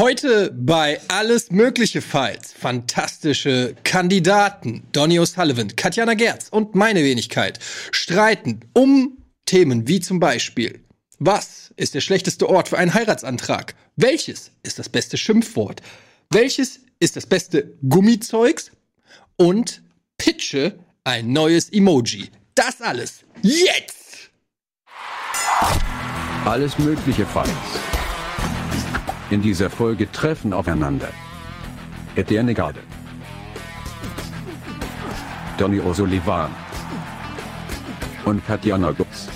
Heute bei Alles Mögliche Fights fantastische Kandidaten Donny O'Sullivan, Katjana Gerz und meine Wenigkeit streiten um Themen wie zum Beispiel Was ist der schlechteste Ort für einen Heiratsantrag? Welches ist das beste Schimpfwort? Welches ist das beste Gummizeugs? Und pitche ein neues Emoji. Das alles jetzt! Alles mögliche Fights. In dieser Folge treffen aufeinander Etienne Garde, Donny O'Sullivan und Katjana Gutz.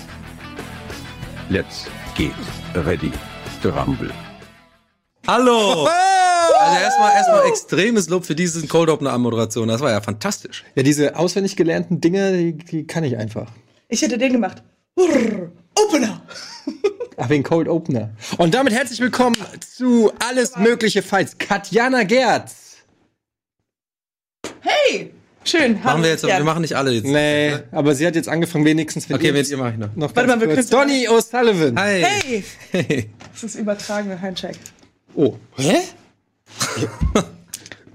Let's get ready to rumble. Hallo! Also erstmal erstmal extremes Lob für diesen Cold Opener Anmoderation. Das war ja fantastisch. Ja, diese auswendig gelernten Dinge, die, die kann ich einfach. Ich hätte den gemacht. Brrr, Opener! Ach, wegen Cold Opener. Und damit herzlich willkommen zu Alles Mögliche Fights. Katjana Gerz. Hey! Schön. Machen wir jetzt, wir machen nicht alle jetzt. Nee, aber sie hat jetzt angefangen, wenigstens mit Okay, mit ihr mache ich noch. noch Warte mal, wir kurz. können- Donny O'Sullivan. Hi. Hey! Hey. Das ist übertragene Handshake. Oh. Hä?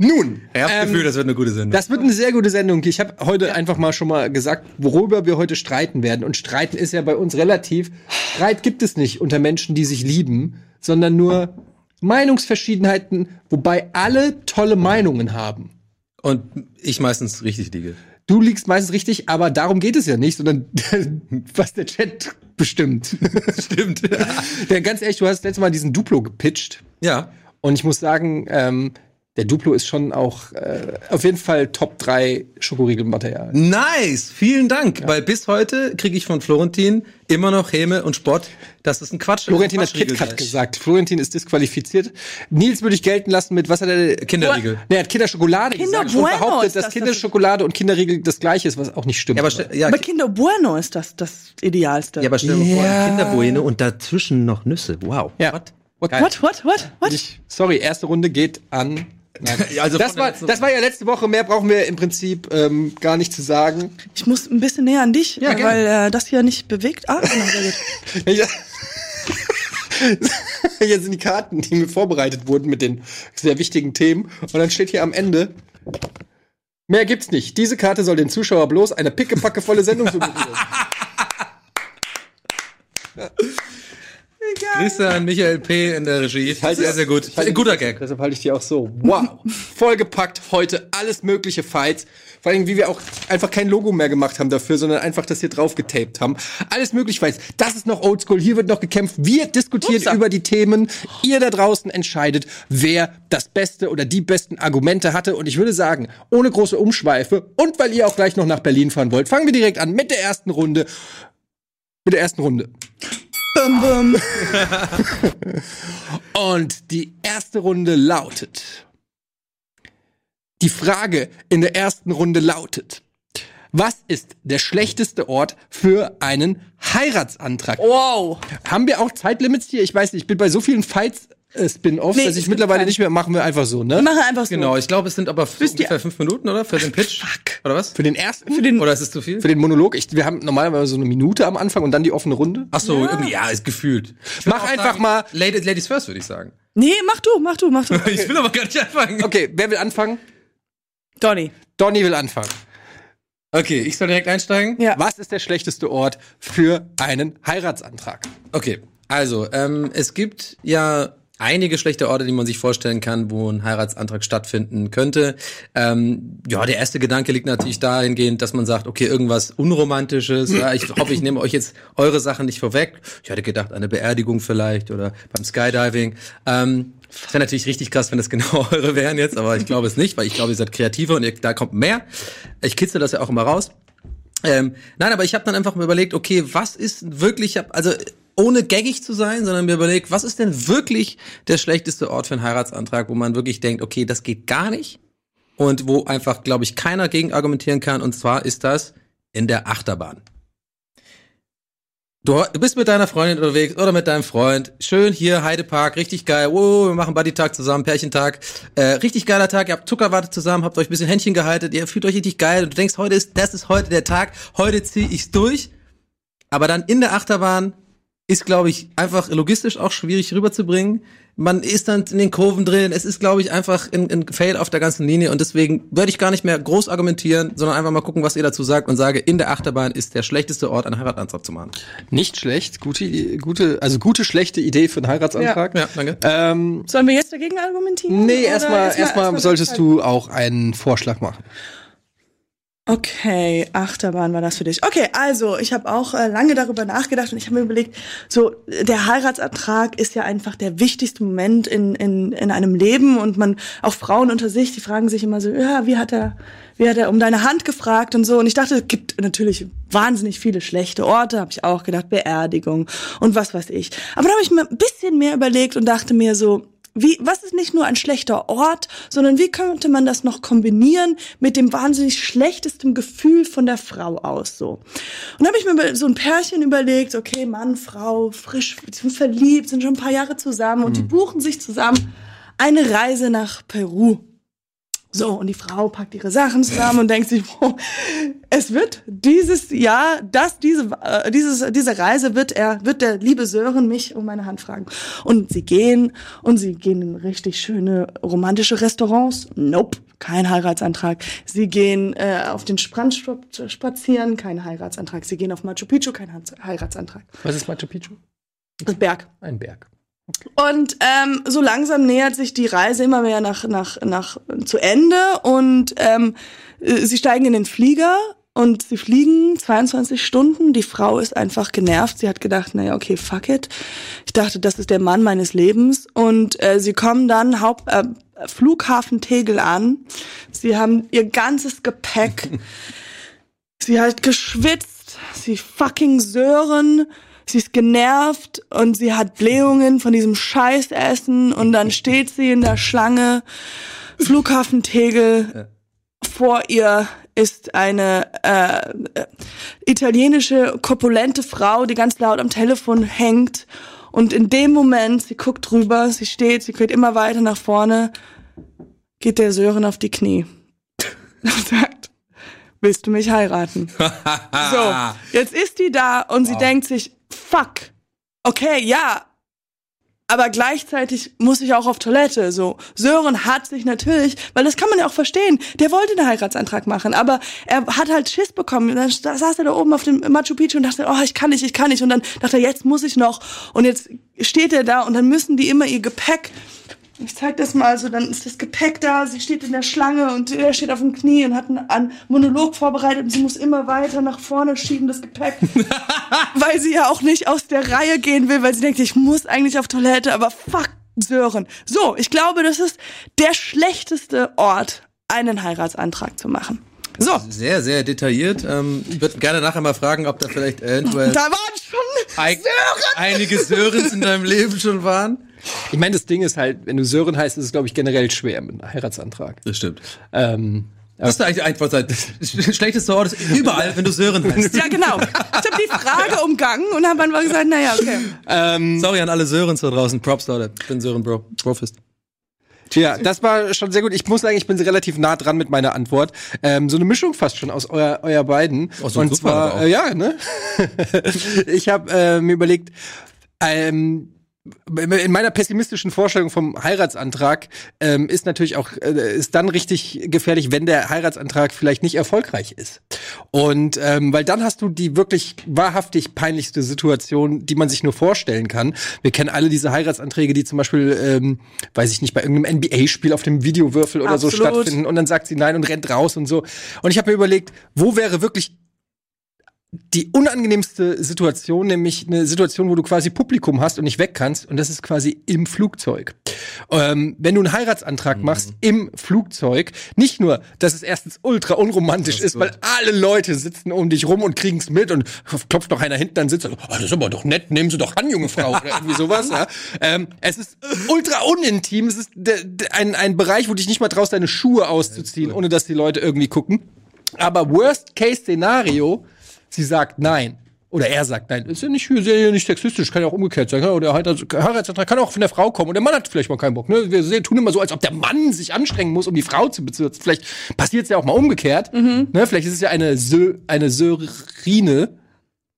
Nun. Ich habe das ähm, Gefühl, das wird eine gute Sendung. Das wird eine sehr gute Sendung. Ich habe heute einfach mal schon mal gesagt, worüber wir heute streiten werden. Und streiten ist ja bei uns relativ. Streit gibt es nicht unter Menschen, die sich lieben, sondern nur Meinungsverschiedenheiten, wobei alle tolle Meinungen haben. Und ich meistens richtig liege. Du liegst meistens richtig, aber darum geht es ja nicht, sondern was der Chat bestimmt. Stimmt. Denn ganz ehrlich, du hast letztes Mal diesen Duplo gepitcht. ja. Und ich muss sagen, ähm, der Duplo ist schon auch äh, auf jeden Fall Top 3 Schokoriegelmaterial. Nice, vielen Dank. Weil bis heute kriege ich von Florentin immer noch Häme und Spott. Das ist ein Quatsch. Florentin hat Quatschriegel KitKat gesagt. Florentin ist disqualifiziert. Nils würde ich gelten lassen mit, was hat er? Kinderriegel. Nee, er hat Kinderschokolade Kinder gesagt und Bueno behauptet, ist dass das, Kinderschokolade und Kinderriegel das gleiche ist, was auch nicht stimmt. Ja, aber, ja, Aber Kinder Bueno ist das das Idealste. ja, aber stell dir mal vor, Ja. ein Kinderbueno und dazwischen noch Nüsse. Wow. Ja. What? What? What, what, what, what? ich, sorry, erste Runde geht an. Also das, war, das war ja letzte Woche. Mehr brauchen wir im Prinzip ähm, gar nicht zu sagen. Ich muss ein bisschen näher an dich, Ja, weil äh, das hier nicht bewegt. Ah, genau. Ja. Hier sind die Karten, die mir vorbereitet wurden mit den sehr wichtigen Themen. Und dann steht hier am Ende, mehr gibt's nicht. Diese Karte soll den Zuschauer bloß eine pickepackevolle Sendung suggerieren. Grüße an Michael P. in der Regie. halte- sehr, sehr gut. ich halte- Ein guter Gag. Deshalb halte ich die auch so. Wow. Vollgepackt heute alles mögliche Fights. Vor allem, wie wir auch einfach kein Logo mehr gemacht haben dafür, sondern einfach das hier drauf getaped haben. Alles mögliche Fights. Das ist noch oldschool. Hier wird noch gekämpft. Wir diskutieren Upsa. über die Themen. Ihr da draußen entscheidet, wer das beste oder die besten Argumente hatte. Und ich würde sagen, ohne große Umschweife und weil ihr auch gleich noch nach Berlin fahren wollt, fangen wir direkt an mit der ersten Runde. Mit der ersten Runde. Bum, bum. Und die erste Runde lautet. Die Frage in der ersten Runde lautet. Was ist der schlechteste Ort für einen Heiratsantrag? Wow. Haben wir auch Zeitlimits hier? Ich weiß nicht, ich bin bei so vielen Fights Spin-offs, Nee, dass ich mittlerweile keinen. nicht mehr machen wir einfach so, Wir ne? machen einfach so. Genau, ich glaube, es sind aber Wisst ihr- ungefähr fünf Minuten, oder? Für den Pitch? Oder was? Für den ersten, Für den, Oder ist es zu viel? für den Monolog. Ich, wir haben normalerweise so eine Minute am Anfang und dann die offene Runde. Ach so, irgendwie, ja, ist gefühlt. Ich Mach einfach sagen, mal- Ladies, Ladies first, würde ich sagen. nee, mach du, mach du, mach du. Ich will aber gar nicht anfangen. Okay, wer will anfangen? Donny. Donny will anfangen. Okay, ich soll direkt einsteigen? Ja. Was ist der schlechteste Ort für einen Heiratsantrag? Okay, also, ähm, es gibt ja einige schlechte Orte, die man sich vorstellen kann, wo ein Heiratsantrag stattfinden könnte. Ähm, ja, der erste Gedanke liegt natürlich dahingehend, dass man sagt, okay, irgendwas Unromantisches. Ja, ich hoffe, ich nehme euch jetzt eure Sachen nicht vorweg. Ich hatte gedacht, eine Beerdigung vielleicht oder beim Skydiving. Ähm, das wäre natürlich richtig krass, wenn das genau eure wären jetzt, aber ich glaube es nicht, weil ich glaube, ihr seid kreativer und ihr, da kommt mehr. Ich kitzel das ja auch immer raus. Ähm, nein, aber ich habe dann einfach mal überlegt, okay, was ist wirklich, also ohne gaggig zu sein, sondern mir überlegt, was ist denn wirklich der schlechteste Ort für einen Heiratsantrag, wo man wirklich denkt, okay, das geht gar nicht und wo einfach, glaube ich, keiner gegen argumentieren kann. Und zwar ist das in der Achterbahn. Du, bist mit deiner Freundin unterwegs oder mit deinem Freund. Schön hier, Heidepark, richtig geil. Oh, wir machen Buddy-Tag zusammen, Pärchentag. Äh, richtig geiler Tag, ihr habt Zuckerwatte zusammen, habt euch ein bisschen Händchen gehalten, ihr fühlt euch richtig geil und du denkst, heute ist, das ist heute der Tag, heute zieh ich's durch. Aber dann in der Achterbahn ist, glaube ich, einfach logistisch auch schwierig rüberzubringen. Man ist dann in den Kurven drin. Es ist, glaube ich, einfach ein, ein Fail auf der ganzen Linie. Und deswegen würde ich gar nicht mehr groß argumentieren, sondern einfach mal gucken, was ihr dazu sagt und sage, in der Achterbahn ist der schlechteste Ort, einen Heiratsantrag zu machen. Nicht schlecht, gute, gute, also gute, schlechte Idee für einen Heiratsantrag. Ja, danke. Ähm, Sollen wir jetzt dagegen argumentieren? nee, Oder erstmal, erstmal solltest erstmal- du auch einen Vorschlag machen. Okay, Achterbahn war das für dich. Okay, also ich habe auch äh, lange darüber nachgedacht und ich habe mir überlegt, so der Heiratsantrag ist ja einfach der wichtigste Moment in, in, in einem Leben und man auch Frauen unter sich, die fragen sich immer so, ja, wie hat er wie hat er um deine Hand gefragt und so und ich dachte, es gibt natürlich wahnsinnig viele schlechte Orte, habe ich auch gedacht, Beerdigung und was weiß ich. Aber da habe ich mir ein bisschen mehr überlegt und dachte mir so, wie, was ist nicht nur ein schlechter Ort, sondern wie könnte man das noch kombinieren mit dem wahnsinnig schlechtesten Gefühl von der Frau aus, so. Und habe ich mir so ein Pärchen überlegt, okay, Mann, Frau, frisch, sind verliebt, sind schon ein paar Jahre zusammen und die buchen sich zusammen eine Reise nach Peru. So, und die Frau packt ihre Sachen zusammen und denkt sich, boah, es wird dieses Jahr, das, diese, äh, dieses, diese Reise wird er, wird der liebe Sören mich um meine Hand fragen. Und sie gehen, und sie gehen in richtig schöne romantische Restaurants. Nope, kein Heiratsantrag. Sie gehen äh, auf den Strand sp- spazieren, kein Heiratsantrag. Sie gehen auf Machu Picchu, kein Heiratsantrag. Was ist Machu Picchu? Das Berg. Ein Berg. Und ähm, so langsam nähert sich die Reise immer mehr nach, nach, nach zu Ende und ähm, äh, sie steigen in den Flieger und sie fliegen 22 Stunden. Die Frau ist einfach genervt. Sie hat gedacht, naja, okay, fuck it. Ich dachte, das ist der Mann meines Lebens. Und äh, sie kommen dann Haupt, äh, Flughafen Tegel an. Sie haben ihr ganzes Gepäck. sie hat geschwitzt. Sie fucking Sören. Sie ist genervt und sie hat Blähungen von diesem Scheißessen und dann steht sie in der Schlange. Flughafen Tegel. Vor ihr ist eine äh, äh, italienische, korpulente Frau, die ganz laut am Telefon hängt. Und in dem Moment, sie guckt drüber, sie steht, sie geht immer weiter nach vorne, geht der Sören auf die Knie und sagt, willst du mich heiraten? so, jetzt ist die da und sie denkt sich, fuck, okay, ja, aber gleichzeitig muss ich auch auf Toilette. So, Sören hat sich natürlich, weil das kann man ja auch verstehen, der wollte einen Heiratsantrag machen, aber er hat halt Schiss bekommen. Dann saß er da oben auf dem Machu Picchu und dachte, oh, ich kann nicht, ich kann nicht. Und dann dachte er, jetzt muss ich noch. Und jetzt steht er da und dann müssen die immer ihr Gepäck ich zeig das mal, so dann ist das Gepäck da, sie steht in der Schlange und er steht auf dem Knie und hat einen, einen Monolog vorbereitet und sie muss immer weiter nach vorne schieben, das Gepäck. weil sie ja auch nicht aus der Reihe gehen will, weil sie denkt, ich muss eigentlich auf Toilette, aber fuck, Sören. So, ich glaube, das ist der schlechteste Ort, einen Heiratsantrag zu machen. So, Sehr, sehr detailliert. Ähm, ich würde gerne nachher mal fragen, ob da vielleicht eventuell da waren schon ein, einige Sörens in deinem Leben schon waren. Ich meine, das Ding ist halt, wenn du Sören heißt, ist es, glaube ich, generell schwer mit einem Heiratsantrag. Das stimmt. Ähm, Das ist eigentlich die Antwort. Schlechteste Ort ist überall, wenn du Sören heißt. Ja, genau. Ich habe die Frage umgangen und habe einfach gesagt, naja, okay. Sorry an alle Sörens da draußen. Props, Leute. Ich bin Sören Bro. Profist. Tja, das war schon sehr gut. Ich muss sagen, ich bin relativ nah dran mit meiner Antwort. Ähm, so eine Mischung fast schon aus euer, euer beiden. Oh, so Und zwar, äh, ja, ne? ich habe äh, mir überlegt, ähm, in meiner pessimistischen Vorstellung vom Heiratsantrag ähm, ist natürlich auch äh, ist dann richtig gefährlich, wenn der Heiratsantrag vielleicht nicht erfolgreich ist. Und ähm, weil dann hast du die wirklich wahrhaftig peinlichste Situation, die man sich nur vorstellen kann. Wir kennen alle diese Heiratsanträge, die zum Beispiel, ähm, weiß ich nicht, bei irgendeinem NBA-Spiel auf dem Videowürfel oder so Absolut. stattfinden und dann sagt sie nein und rennt raus und so. Und ich habe mir überlegt, wo wäre wirklich die unangenehmste Situation, nämlich eine Situation, wo du quasi Publikum hast und nicht weg kannst, und das ist quasi im Flugzeug. Ähm, wenn du einen Heiratsantrag Mhm. machst im Flugzeug, nicht nur, dass es erstens ultra unromantisch ist ist, weil alle Leute sitzen um dich rum und kriegen's mit und klopft noch einer hinten, dann sitzt er, oh, das ist aber doch nett, nehmen Sie doch an, junge Frau, oder irgendwie sowas. Ja. Ähm, es ist ultra unintim, es ist ein, ein Bereich, wo du dich nicht mal traust, deine Schuhe auszuziehen, ohne dass die Leute irgendwie gucken. Aber Worst-Case-Szenario, sie sagt nein. Oder er sagt nein. Ist ja nicht, ist ja nicht sexistisch, kann ja auch umgekehrt sein. Oder Heirats- Heiratsantrag kann auch von der Frau kommen. Und der Mann hat vielleicht mal keinen Bock. Ne? Wir tun immer so, als ob der Mann sich anstrengen muss, um die Frau zu bezirzen. Vielleicht passiert es ja auch mal umgekehrt. Ne? Vielleicht ist es ja eine, Sö eine Sörine,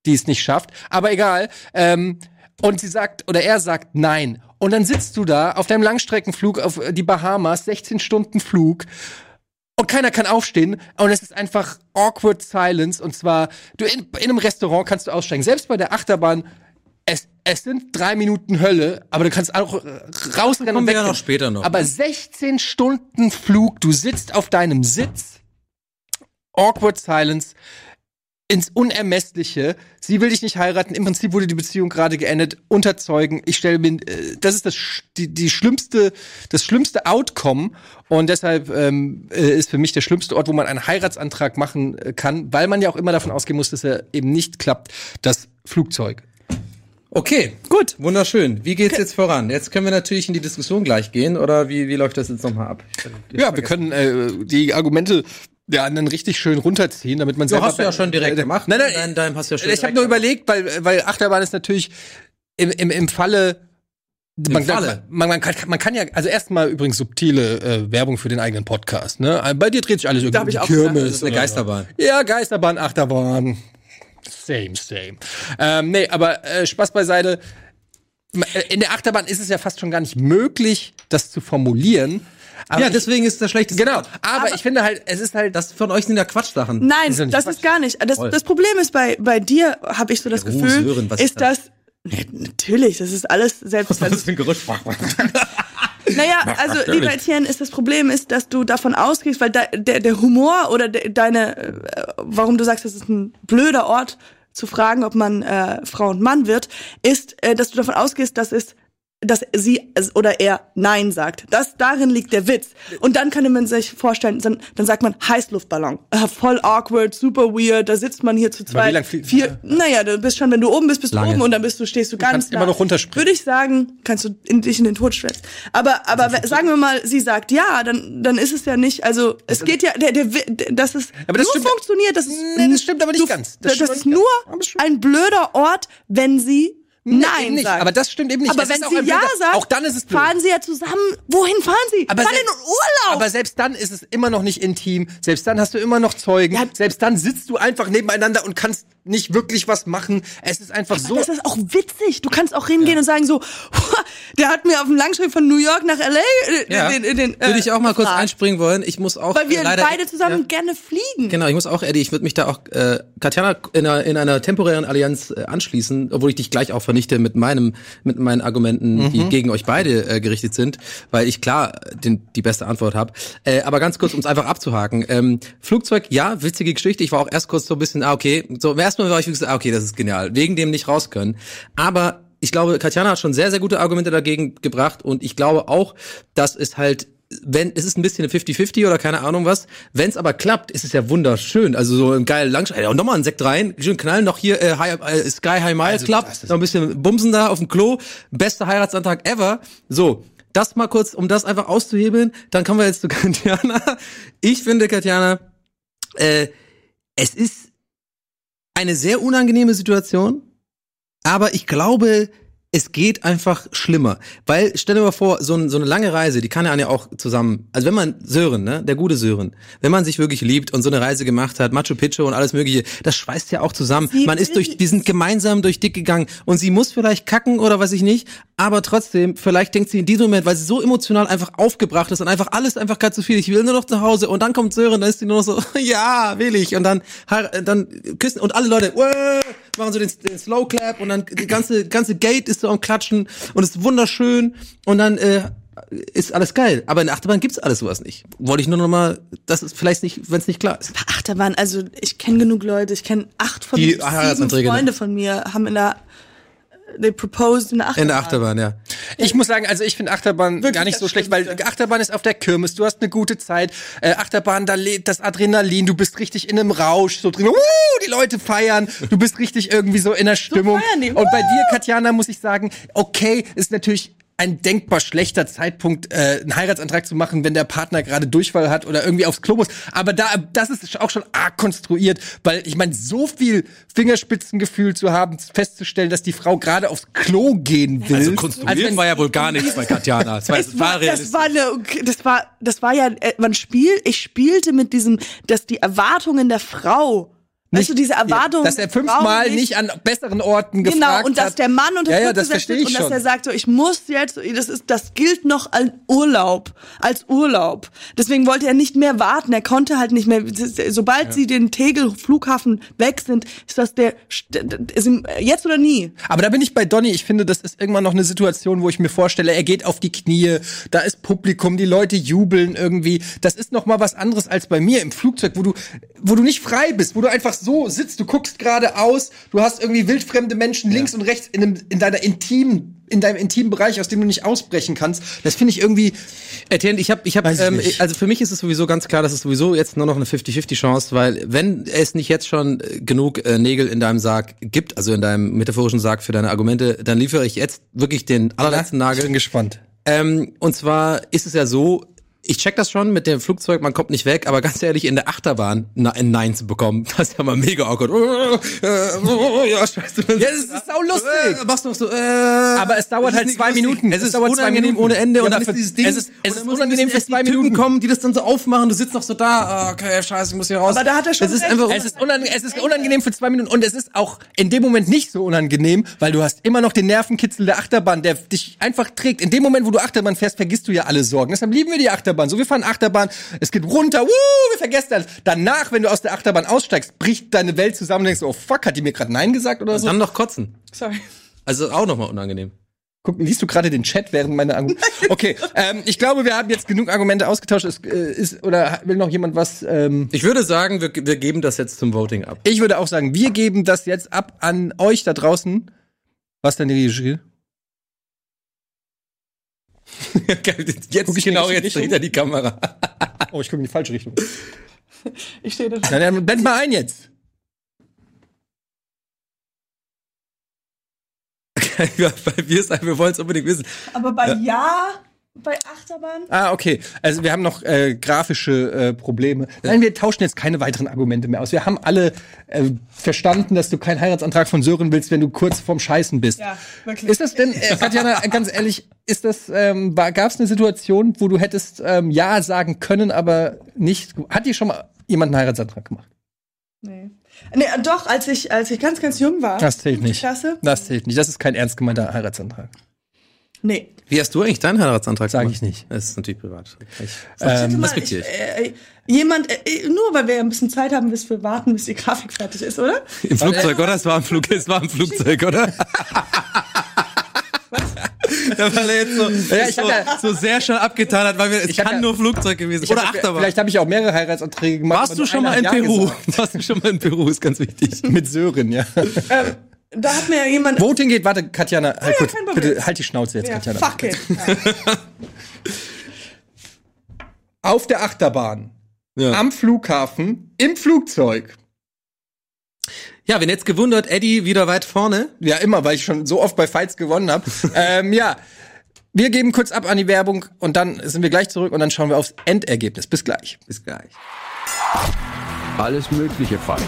die es nicht schafft. Aber egal. Ähm, Und sie sagt, oder er sagt nein. Und dann sitzt du da auf deinem Langstreckenflug auf die Bahamas, 16 Stunden Flug. Und keiner kann aufstehen. Und es ist einfach awkward silence. Und zwar, du in, in einem Restaurant kannst du aussteigen. Selbst bei der Achterbahn, es, es sind drei Minuten Hölle, aber du kannst auch äh, rausrennen und wir ja noch später noch. Aber 16 Stunden Flug, du sitzt auf deinem Sitz, awkward silence, ins Unermessliche. Sie will dich nicht heiraten. Im Prinzip wurde die Beziehung gerade geendet. Unterzeugen. Ich stelle mir, äh, das ist das die, die schlimmste, das schlimmste Outcome. Und deshalb ähm, äh, ist für mich der schlimmste Ort, wo man einen Heiratsantrag machen äh, kann, weil man ja auch immer davon ausgehen muss, dass er eben nicht klappt. Das Flugzeug. Okay, Gut. wunderschön. Wie geht's jetzt voran? Jetzt können wir natürlich in die Diskussion gleich gehen, oder wie, wie läuft das jetzt nochmal ab? Ja, wir können äh, die Argumente der anderen richtig schön runterziehen, damit man Du selber hast du ja schon direkt Äh, gemacht. Nein, nein, Dein, dein hast du ja schon ich habe nur überlegt, weil, weil Achterbahn ist natürlich im, im, im Falle. man, Falle? Man, man, kann, man kann ja, also erstmal übrigens subtile äh, Werbung für den eigenen Podcast. Ne? Bei dir dreht sich alles irgendwie hab ich um auch Kirmes. Das ist eine oder- Geisterbahn. Ja, Geisterbahn, Achterbahn. Same, same. Ähm, nee, aber äh, Spaß beiseite. In der Achterbahn ist es ja fast schon gar nicht möglich, das zu formulieren. Aber Ja, ich- deswegen ist das schlechteste. Genau, Wort. aber, ich finde halt, es ist halt Das von euch sind ja Quatschsachen. Nein, Ist ja nicht das Quatsch. ist gar nicht. Das, das Problem ist bei, bei dir, habe ich so das Ja, Gefühl, Sören, was ist ist das? das. Nee, natürlich, das ist alles selbst. Was ist für ein Geräusch? Naja, also lieber Etienne, ist das Problem ist, dass du davon ausgehst, weil de, der, der Humor oder de, deine, äh, warum du sagst, das ist ein blöder Ort zu fragen, ob man äh, Frau und Mann wird, ist, äh, dass du davon ausgehst, dass es dass sie es- oder er Nein sagt. Das darin liegt der Witz. Und dann kann man sich vorstellen, dann, dann sagt man Heißluftballon. Äh, voll awkward, super weird. Da sitzt man hier zu wie zweit. lang fliegt- vier, naja, du bist schon, wenn du oben bist, bist Lange. du oben und dann bist du, stehst du ganz kannst immer noch runterspringen. Würde ich sagen, kannst du in, dich in den Tod stürzen. Aber, aber Also sagen wir mal, sie sagt ja, dann, dann ist es ja nicht, also, es geht ja, der, der, der dass es Aber das nur stimmt- funktioniert, das ist, Nee, das stimmt aber nicht du- ganz. Das Das, ist nur ganz. Aber das ein blöder Ort, wenn sie Nein nicht. sagt. Aber das stimmt eben nicht. Aber Es wenn sie ja blöder- sagt, auch dann ist es blöd. fahren sie ja zusammen. Wohin fahren sie? Aber fahren in Urlaub. Aber selbst dann ist es immer noch nicht intim. Selbst dann hast du immer noch Zeugen. Ja. Selbst dann sitzt du einfach nebeneinander und kannst nicht wirklich was machen. Es ist einfach so. das ist auch witzig. Du kannst auch hingehen und sagen so, der hat mir auf dem Langstreck von New York nach L.A. äh, Ja. den, den, den, äh, Würde ich auch mal kurz einspringen wollen. Ich muss auch Weil wir leider beide zusammen Ja. gerne fliegen. Genau, ich muss auch, Eddie, ich würde mich da auch äh, Katjana in einer, in einer temporären Allianz äh, anschließen, obwohl ich dich gleich auch vernichte mit meinem, mit meinen Argumenten, die gegen euch beide äh, gerichtet sind, weil ich klar den, die beste Antwort habe. Äh, aber ganz kurz, um es einfach abzuhaken. Ähm, Flugzeug, ja, witzige Geschichte. Ich war auch erst kurz so ein bisschen, ah, okay, so im ersten Mal war ich wirklich so, ah, okay, das ist genial, wegen dem nicht raus können. Aber ich glaube, Katjana hat schon sehr, sehr gute Argumente dagegen gebracht und ich glaube auch, dass es halt wenn es ist ein bisschen eine 50-50 oder keine Ahnung was. Wenn es aber klappt, ist es ja wunderschön. Also so ein geil Langsch und nochmal einen Sekt rein, schön knallen, noch hier äh, High, äh, Sky High Miles Club, das ist- noch ein bisschen bumsen da auf dem Klo, bester Heiratsantrag ever. So, das mal kurz, um das einfach auszuhebeln, dann kommen wir jetzt zu Katjana. Ich finde, Katjana, äh, es ist eine sehr unangenehme Situation, aber ich glaube, es geht einfach schlimmer. Weil, stell dir mal vor, so, ein, so eine lange Reise, die kann ja auch zusammen, also wenn man Sören, ne, der gute Sören, wenn man sich wirklich liebt und so eine Reise gemacht hat, Machu Picchu und alles mögliche, das schweißt ja auch zusammen. Sie man ist durch, die sind gemeinsam durch dick gegangen und sie muss vielleicht kacken oder weiß ich nicht, aber trotzdem, vielleicht denkt sie in diesem Moment, weil sie so emotional einfach aufgebracht ist und einfach alles einfach gerade zu viel, ich will nur noch zu Hause und dann kommt Sören, dann ist sie nur noch so, ja, will ich und dann, dann küssen und alle Leute, "Uäh", machen so den, den Slow Clap und dann die ganze ganze Gate ist so am Klatschen und ist wunderschön und dann äh, ist alles geil. Aber in der Achterbahn gibt's alles sowas nicht. Wollte ich nur noch mal, das ist vielleicht nicht, wenn es nicht klar ist. Achterbahn, also ich kenne genug Leute, ich kenne acht von Die sieben ne? Freunde von mir haben in der they proposed in der Achterbahn. In der Achterbahn, ja. Ich muss sagen, also ich finde Achterbahn gar nicht so schlecht, weil Achterbahn ist auf der Kirmes, du hast eine gute Zeit. Äh, Achterbahn, da lebt das Adrenalin, du bist richtig in einem Rausch, so drin, uh, die Leute feiern, du bist richtig irgendwie so in der Stimmung. feiern die, Und bei dir, Katjana, muss ich sagen, okay, ist natürlich ein denkbar schlechter Zeitpunkt, äh, einen Heiratsantrag zu machen, wenn der Partner gerade Durchfall hat oder irgendwie aufs Klo muss. Aber da, das ist auch schon arg konstruiert, weil ich meine, so viel Fingerspitzengefühl zu haben, festzustellen, dass die Frau gerade aufs Klo gehen will. Also wenn- ja wohl gar nichts bei Katjana. Das war, Es war, das war eine, das war, das war ja, äh, man spielt, ich spielte mit diesem, dass die Erwartungen der Frau Weißt du, diese Erwartung. Dass er fünfmal Frauen nicht an besseren Orten gefragt Genau, hat. und dass der Mann unter ja, ja, das verstehe ich und dass schon. er sagt, so, ich muss jetzt, das ist, das gilt noch als Urlaub, als Urlaub. Deswegen wollte er nicht mehr warten, er konnte halt nicht mehr, sobald sie den Tegel Flughafen weg sind, ist das der, jetzt oder nie. Aber da bin ich bei Donny. Ich finde, das ist irgendwann noch eine Situation, wo ich mir vorstelle, er geht auf die Knie, da ist Publikum, die Leute jubeln irgendwie. Das ist noch mal was anderes als bei mir im Flugzeug, wo du, wo du nicht frei bist, wo du einfach so sitzt, du guckst geradeaus, du hast irgendwie wildfremde Menschen links und rechts in, einem, in deiner intimen in deinem intimen Bereich, aus dem du nicht ausbrechen kannst. Das finde ich irgendwie Etienne, ich habe, ich habe, ich ähm, nicht. also für mich ist es sowieso ganz klar, dass es sowieso jetzt nur noch eine 50-50 Chance, weil wenn es nicht jetzt schon äh, genug äh, Nägel in deinem Sarg gibt, also in deinem metaphorischen Sarg für deine Argumente, dann liefere ich jetzt wirklich den allerletzten Ich Nagel. bin gespannt. Ähm, und zwar ist es ja so, ich check das schon mit dem Flugzeug, man kommt nicht weg, aber ganz ehrlich, in der Achterbahn ein Nein zu bekommen, das ist ja mal mega awkward. Äh, äh, ja, scheiße. Ja, das ist saulustig. Äh, machst du noch so, äh, Aber es dauert halt zwei lustig. Minuten. Es Es ist dauert zwei unangenehm Minuten. ohne Ende Ja, und dann es ist- dieses Ding. es ist- es ist unangenehm für zwei die Typen Minuten. kommen, die das dann so aufmachen, du sitzt noch so da, ah, okay, scheiße, ich muss hier raus. Aber da hat er schon Es ist einfach Es ist, unangenehm, es ist unangenehm für zwei Minuten und es ist auch in dem Moment nicht so unangenehm, weil du hast immer noch den Nervenkitzel der Achterbahn, der dich einfach trägt. In dem Moment, wo du Achterbahn fährst, vergisst du ja alle Sorgen. Deshalb lieben wir die Achterbahn. So, wir fahren Achterbahn, es geht runter, wuh, wir vergessen alles. Danach, wenn du aus der Achterbahn aussteigst, bricht deine Welt zusammen und denkst, oh fuck, hat die mir gerade Nein gesagt oder so? dann noch kotzen. Sorry. Also auch nochmal unangenehm. Guck, liest du gerade den Chat während meiner Argumente? Okay, ähm, ich glaube, wir haben jetzt genug Argumente ausgetauscht. Es, äh, ist, oder will noch jemand was? Ähm, Ich würde sagen, wir, wir geben das jetzt zum Voting ab. ich würde auch sagen, wir geben das jetzt ab an euch da draußen. Was denn die Regie? Jetzt Guck ich genau, jetzt Richtung? dreht er die Kamera. Oh, ich gucke in die falsche Richtung. Ich stehe da Na, dann blend mal ein jetzt. ja, wir es, wir wollen es unbedingt wissen. Aber bei Ja, bei Achterbahn? Ah, okay. Also wir haben noch äh, grafische äh, Probleme. Nein, wir tauschen jetzt keine weiteren Argumente mehr aus. Wir haben alle äh, verstanden, dass du keinen Heiratsantrag von Sören willst, wenn du kurz vorm Scheißen bist. Ja, wirklich. Ist das denn, äh, Katjana, ganz ehrlich, ist das, ähm, gab es eine Situation, wo du hättest ähm, Ja sagen können, aber nicht, hat dir schon mal jemand einen Heiratsantrag gemacht? Nee. Nee, doch, als ich, als ich ganz, ganz jung war. Das zählt nicht. Klasse? Das zählt nicht. Das ist kein ernst gemeinter Heiratsantrag. Nee. Wie hast du eigentlich deinen Heiratsantrag Sag gemacht? ich nicht. Das ist natürlich privat. Ich, Warte mal, ich, ich. äh, jemand, äh, nur weil wir ein bisschen Zeit haben, bis wir warten, bis die Grafik fertig ist, oder? Im Flugzeug, oder? Es war ein Flug, es war ein Flugzeug, oder? Ja, weil er jetzt so, Ja, ich so, ja- so sehr schnell abgetan hat, weil wir, es kann ja- nur Flugzeug gewesen Ich Oder hab- Achterbahn. Vielleicht habe ich auch mehrere Heiratsanträge gemacht. Warst du schon mal in hat Ja Peru? gesagt. Warst du schon mal in Peru? Ist ganz wichtig. Mit Sören, ja. Ähm, da hat mir ja jemand. Voting geht, warte, Katjana, halt kurz, kein Problem. bitte halt die Schnauze jetzt, ja, Katjana. fuck it. Ja. Auf der Achterbahn, Ja. am Flughafen, im Flugzeug. Ja, wenn jetzt gewundert, Eddie wieder weit vorne. Ja, immer, weil ich schon so oft bei Fights gewonnen habe. ähm, ja, wir geben kurz ab an die Werbung und dann sind wir gleich zurück und dann schauen wir aufs Endergebnis. Bis gleich. Bis gleich. Alles mögliche Fights.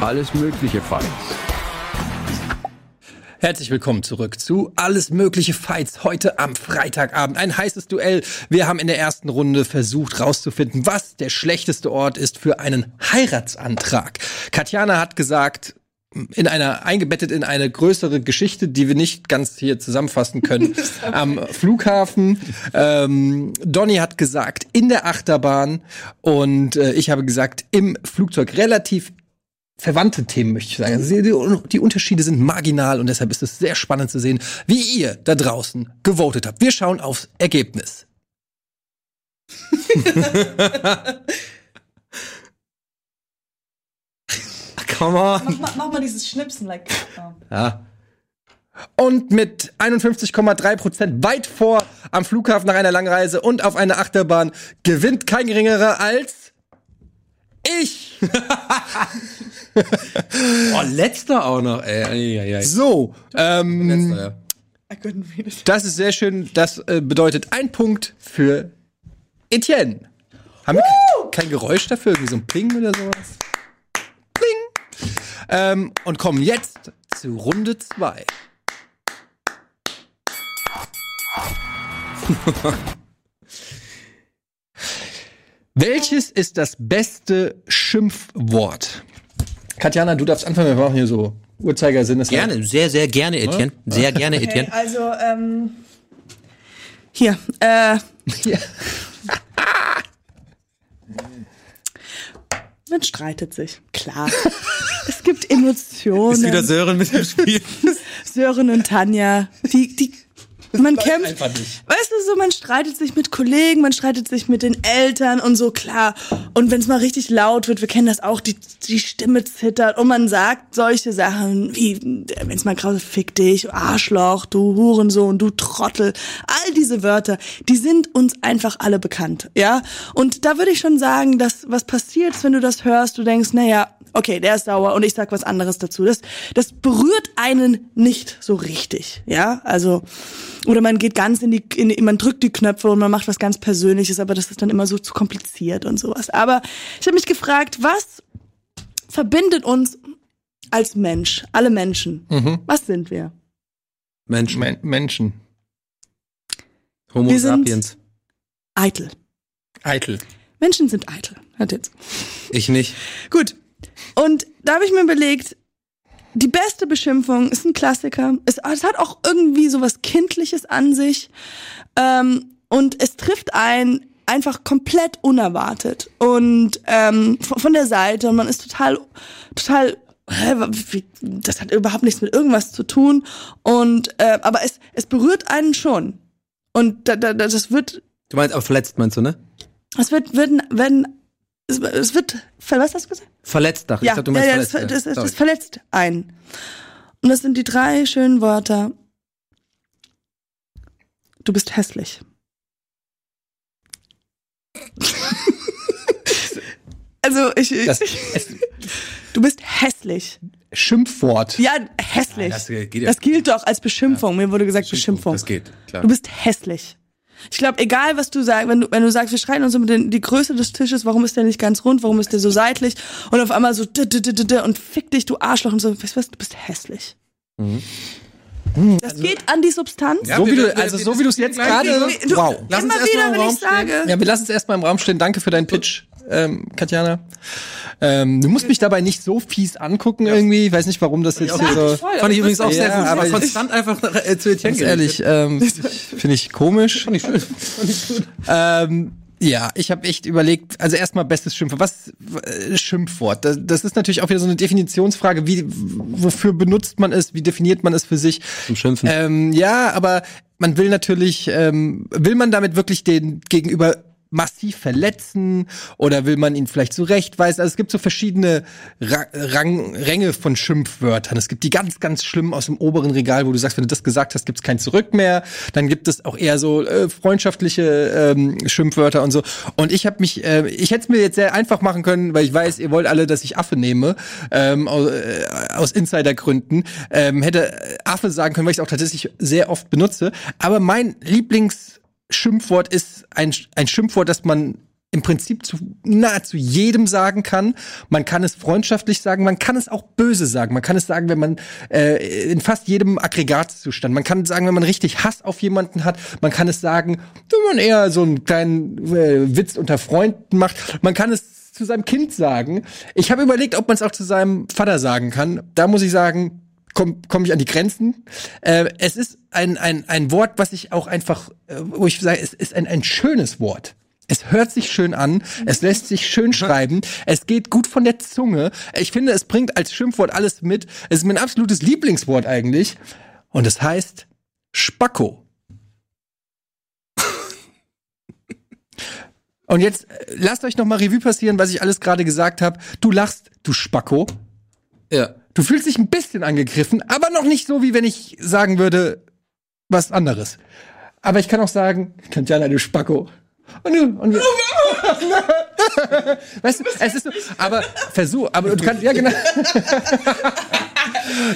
Alles mögliche Fights. Herzlich willkommen zurück zu Alles mögliche Fights heute am Freitagabend. Ein heißes Duell. Wir haben in der ersten Runde versucht rauszufinden, was der schlechteste Ort ist für einen Heiratsantrag. Katjana hat gesagt, in einer eingebettet in eine größere Geschichte, die wir nicht ganz hier zusammenfassen können. Am Flughafen. Ähm, Donny hat gesagt in der Achterbahn und äh, ich habe gesagt im Flugzeug relativ verwandte Themen, möchte ich sagen. Also die, die Unterschiede sind marginal und deshalb ist es sehr spannend zu sehen, wie ihr da draußen gewotet habt. Wir schauen aufs Ergebnis. Come on. mach, mal, mach mal dieses Schnipsen, like. Oh. Ja. Und mit 51,3 Prozent weit vor am Flughafen nach einer langen Reise und auf einer Achterbahn gewinnt kein geringerer als ich. Oh, letzter auch noch, ey. Ei, ei, ei. So, ähm, Letzter, ja. Das ist sehr schön. Das äh, bedeutet ein Punkt für Etienne. Haben wir kein Geräusch dafür? Irgendwie so ein Pling oder sowas? Pling. Ähm, und kommen jetzt zu Runde zwei. Welches ist das beste Schimpfwort? Katjana, du darfst anfangen, wir machen hier so Uhrzeigersinn. ist Gerne, sehr, sehr gerne, Etienne. Sehr gerne, Okay, Etienne. also, ähm, hier, äh, Ja. man streitet sich, klar. es gibt Emotionen. Sören mit dem Spiel. Sören und Tanja, die, die, man kämpft. einfach nicht. Weißt du, so, man streitet sich mit Kollegen, man streitet sich mit den Eltern und so, klar. Und wenn es mal richtig laut wird, wir kennen das auch, die, die Stimme zittert und man sagt solche Sachen wie, wenn es mal grausig, fick dich, Arschloch, du Hurensohn, du Trottel. All diese Wörter, die sind uns einfach alle bekannt, ja. Und da würde ich schon sagen, dass was passiert, wenn du das hörst, du denkst, naja, okay, der ist sauer und ich sag was anderes dazu. Das, das berührt einen nicht so richtig, ja. Also, oder man geht ganz in die, in, man drückt die Knöpfe und man macht was ganz Persönliches, aber das ist dann immer so zu kompliziert und sowas. Aber ich habe mich gefragt, was verbindet uns als Mensch, alle Menschen? Was sind wir? Menschen. Men Menschen. Homo Wir sind- sapiens. Eitel. Eitel. Menschen sind eitel. Hört jetzt. Ich nicht. Gut. Und da habe ich mir überlegt, die beste Beschimpfung ist ein Klassiker. Es, es hat auch irgendwie so was Kindliches an sich. Ähm, und es trifft einen einfach komplett unerwartet. Und ähm, von, der Seite. Und man ist total, total. Das hat überhaupt nichts mit irgendwas zu tun. Und äh, aber es, es berührt einen schon. Und da, da, da- das wird Du meinst aber verletzt, meinst du, ne? es wird, werden, werden, es, es wird, was hast du gesagt? Verletzt, dachte ich. Ja, dachte, ja, ja das, verletzt. das, das, Sorry. das verletzt einen. Und das sind die drei schönen Wörter. Du bist hässlich. also ich, Das es, du bist hässlich. Schimpfwort. Ja, hässlich. das geht ja. Das gilt doch als Beschimpfung. Mir wurde gesagt Beschimpfung. Das geht, klar. Du bist hässlich. Ich glaube, egal was du sagst, wenn du, wenn du sagst, wir streiten uns um den, die Größe des Tisches, warum ist der nicht ganz rund, warum ist der so seitlich und auf einmal so d -d -d -d -d und fick dich, du Arschloch und so, weißt du was, du bist hässlich. Das geht an die Substanz. Ja, so wie wir- du, also wir so wie du es jetzt gerade. Wow. Lass immer wieder, wenn ich sage, Ja, wir lassen es erstmal im Raum stehen. Danke für deinen Pitch, ähm, Katjana. Ähm, du musst mich dabei nicht so fies angucken irgendwie. Ich weiß nicht, warum das jetzt hier so. Fand ich übrigens auch sehr Ja, gut. aber Aber ich- konstant einfach äh, zu Etienne Ganz ehrlich, ähm, finde ich komisch. Fand ich schön. Fand ich gut. Ähm, ja, ich habe echt überlegt, also erstmal bestes Schimpfwort. Was äh, Schimpfwort? Das, das ist natürlich auch wieder so eine Definitionsfrage, wie wofür benutzt man es, wie definiert man es für sich? Zum Schimpfen. Ähm, ja, aber man will natürlich, ähm, will man damit wirklich den Gegenüber massiv verletzen oder will man ihn vielleicht zurechtweisen? Also es gibt so verschiedene Ra Rang Ränge von Schimpfwörtern. Es gibt die ganz, ganz schlimmen aus dem oberen Regal, wo du sagst, wenn du das gesagt hast, gibt's kein Zurück mehr. Dann gibt es auch eher so äh, freundschaftliche ähm, Schimpfwörter und so. Und ich habe mich, äh, ich hätte es mir jetzt sehr einfach machen können, weil ich weiß, ihr wollt alle, dass ich Affe nehme, ähm, aus, äh, aus Insidergründen. Ähm, hätte Affe sagen können, weil ich es auch tatsächlich sehr oft benutze. Aber mein Lieblings Schimpfwort ist ein, ein Schimpfwort, das man im Prinzip zu nahezu jedem sagen kann. Man kann es freundschaftlich sagen, man kann es auch böse sagen. Man kann es sagen, wenn man äh, in fast jedem Aggregatzustand. Man kann sagen, wenn man richtig Hass auf jemanden hat. Man kann es sagen, wenn man eher so einen kleinen äh, Witz unter Freunden macht. Man kann es zu seinem Kind sagen. Ich habe überlegt, ob man es auch zu seinem Vater sagen kann. Da muss ich sagen, komme komm ich an die Grenzen. Äh, es ist ein, ein, ein Wort, was ich auch einfach, äh, wo ich sage, es ist ein, ein schönes Wort. Es hört sich schön an, es lässt sich schön schreiben, es geht gut von der Zunge. Ich finde, es bringt als Schimpfwort alles mit. Es ist mein absolutes Lieblingswort eigentlich. Und es heißt Spacko. Und jetzt äh, lasst euch noch mal Revue passieren, was ich alles gerade gesagt habe. Du lachst, du Spacko. Ja. Du fühlst dich ein bisschen angegriffen, aber noch nicht so, wie wenn ich sagen würde, was anderes. Aber ich kann auch sagen, Tatjana, du Spacko. Und du, und wir, weißt du, es ist so, aber versuch, aber du kannst, ja genau.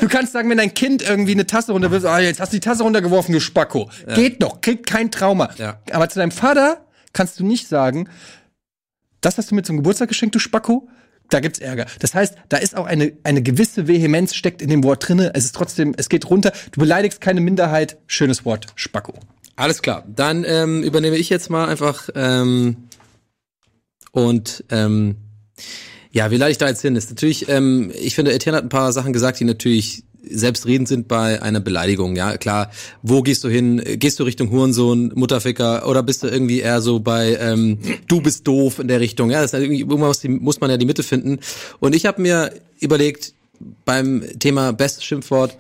Du kannst sagen, wenn dein Kind irgendwie eine Tasse runterwirft, ah, jetzt hast du die Tasse runtergeworfen, du Spacko. Geht doch, kriegt kein Trauma. Ja. Aber zu deinem Vater kannst du nicht sagen, das hast du mir zum Geburtstag geschenkt, du Spacko. Da gibt's Ärger. Das heißt, da ist auch eine, eine gewisse Vehemenz steckt in dem Wort drinne. Es ist trotzdem, es geht runter. Du beleidigst keine Minderheit. Schönes Wort, Spacko. Alles klar. Dann ähm, übernehme ich jetzt mal einfach ähm, und ähm, ja, wie leite ich da jetzt hin? Ist natürlich, ähm, ich finde, Etienne hat ein paar Sachen gesagt, die natürlich selbstredend sind bei einer Beleidigung. Ja, klar, wo gehst du hin? Gehst du Richtung Hurensohn, Mutterficker oder bist du irgendwie eher so bei ähm, du bist doof in der Richtung? Ja, das ist irgendwie irgendwas muss man ja die Mitte finden. Und ich habe mir überlegt beim Thema bestes Schimpfwort,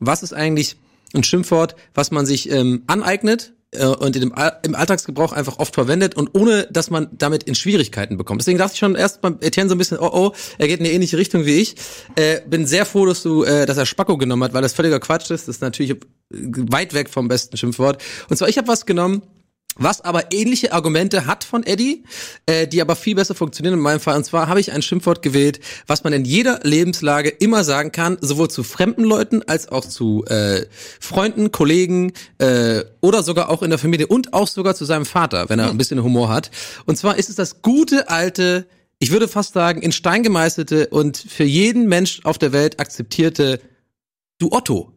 was ist eigentlich ein Schimpfwort, was man sich ähm, aneignet und im, im Alltagsgebrauch einfach oft verwendet und ohne, dass man damit in Schwierigkeiten bekommt. Deswegen dachte ich schon erst beim Etienne so ein bisschen, oh oh, er geht in eine ähnliche Richtung wie ich. Äh, bin sehr froh, dass du, äh, dass er Spacko genommen hat, weil das völliger Quatsch ist. Das ist natürlich weit weg vom besten Schimpfwort. Und zwar, ich habe was genommen, was aber ähnliche Argumente hat von Eddie, äh, die aber viel besser funktionieren in meinem Fall. Und zwar habe ich ein Schimpfwort gewählt, was man in jeder Lebenslage immer sagen kann, sowohl zu fremden Leuten als auch zu äh, Freunden, Kollegen äh, oder sogar auch in der Familie und auch sogar zu seinem Vater, wenn er ein bisschen Humor hat. Und zwar ist es das gute alte, ich würde fast sagen, in Stein gemeißelte und für jeden Mensch auf der Welt akzeptierte Du Otto.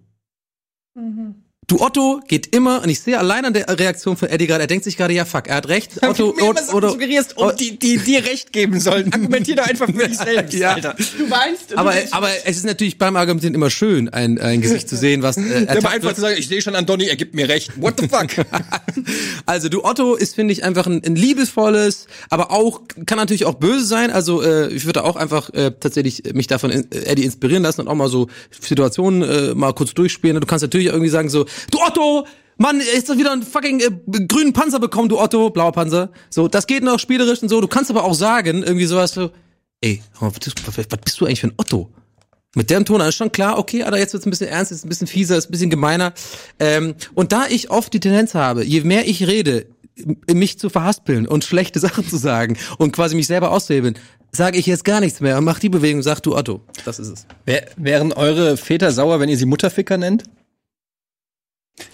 Mhm. Du Otto geht immer, und ich sehe allein an der Reaktion von Eddie gerade, er denkt sich gerade, ja fuck, er hat recht. Otto, Otto, Otto, Otto suggerierst und die, die dir recht geben sollten. Argumentier doch einfach für dich selbst, ja. Alter. Du meinst. Du aber, aber es ist natürlich beim Argumentieren immer schön, ein, ein Gesicht zu sehen, was äh, er ja, einfach zu sagen, ich sehe schon an Donny, er gibt mir recht. What the fuck? also du Otto ist, finde ich, einfach ein, ein liebevolles, aber auch, kann natürlich auch böse sein. Also äh, ich würde auch einfach äh, tatsächlich mich davon in, äh, Eddie inspirieren lassen und auch mal so Situationen äh, mal kurz durchspielen. Du kannst natürlich irgendwie sagen so, Du Otto! Mann, doch wieder ein fucking äh, grünen Panzer bekommen, du Otto, blauer Panzer. So, das geht noch spielerisch und so. Du kannst aber auch sagen, irgendwie sowas so, ey, was, was bist du eigentlich für ein Otto? Mit dem Ton ist schon klar, okay, aber jetzt wird's ein bisschen ernst, ist ein bisschen fieser, ist ein bisschen gemeiner. Ähm, und da ich oft die Tendenz habe, je mehr ich rede, mich zu verhaspeln und schlechte Sachen zu sagen und quasi mich selber auszuhebeln, sage ich jetzt gar nichts mehr und mach die Bewegung, sag du Otto. Das ist es. Wären eure Väter sauer, wenn ihr sie Mutterficker nennt?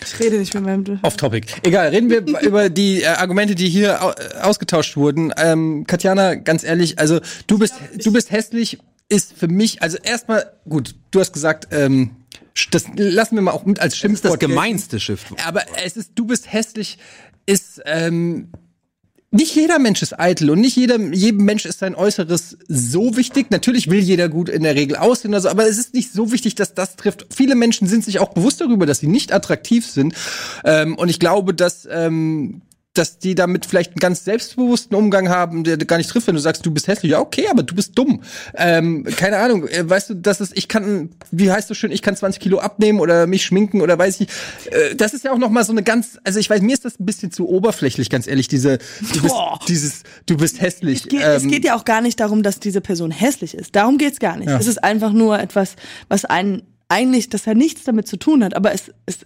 Ich rede nicht mit meinem. Off Topic. Egal, reden wir über die äh, Argumente, die hier au ausgetauscht wurden. Ähm, Katjana, ganz ehrlich, also du bist, du bist hässlich, ist für mich, also erstmal, gut, du hast gesagt, ähm, das lassen wir mal auch mit als Schimpfwort. Das ist das gemeinste Schimpfwort. Aber es ist, du bist hässlich, ist ähm, nicht jeder Mensch ist eitel und nicht jeder, jedem Mensch ist sein Äußeres so wichtig. Natürlich will jeder gut in der Regel aussehen, also, aber es ist nicht so wichtig, dass das trifft. Viele Menschen sind sich auch bewusst darüber, dass sie nicht attraktiv sind. Ähm, und ich glaube, dass ähm, dass die damit vielleicht einen ganz selbstbewussten Umgang haben, der gar nicht trifft, wenn du sagst, du bist hässlich. Ja, okay, aber du bist dumm. Ähm, keine Ahnung, äh, weißt du, das ist, ich kann, wie heißt du schön, ich kann 20 Kilo abnehmen oder mich schminken oder weiß ich. Äh, das ist ja auch noch mal so eine ganz, also ich weiß, mir ist das ein bisschen zu oberflächlich, ganz ehrlich, diese, du bist, dieses, du bist hässlich. Geht, ähm, es geht ja auch gar nicht darum, dass diese Person hässlich ist. Darum geht's gar nicht. Ja. Es ist einfach nur etwas, was einen eigentlich, das ja nichts damit zu tun hat, aber es, es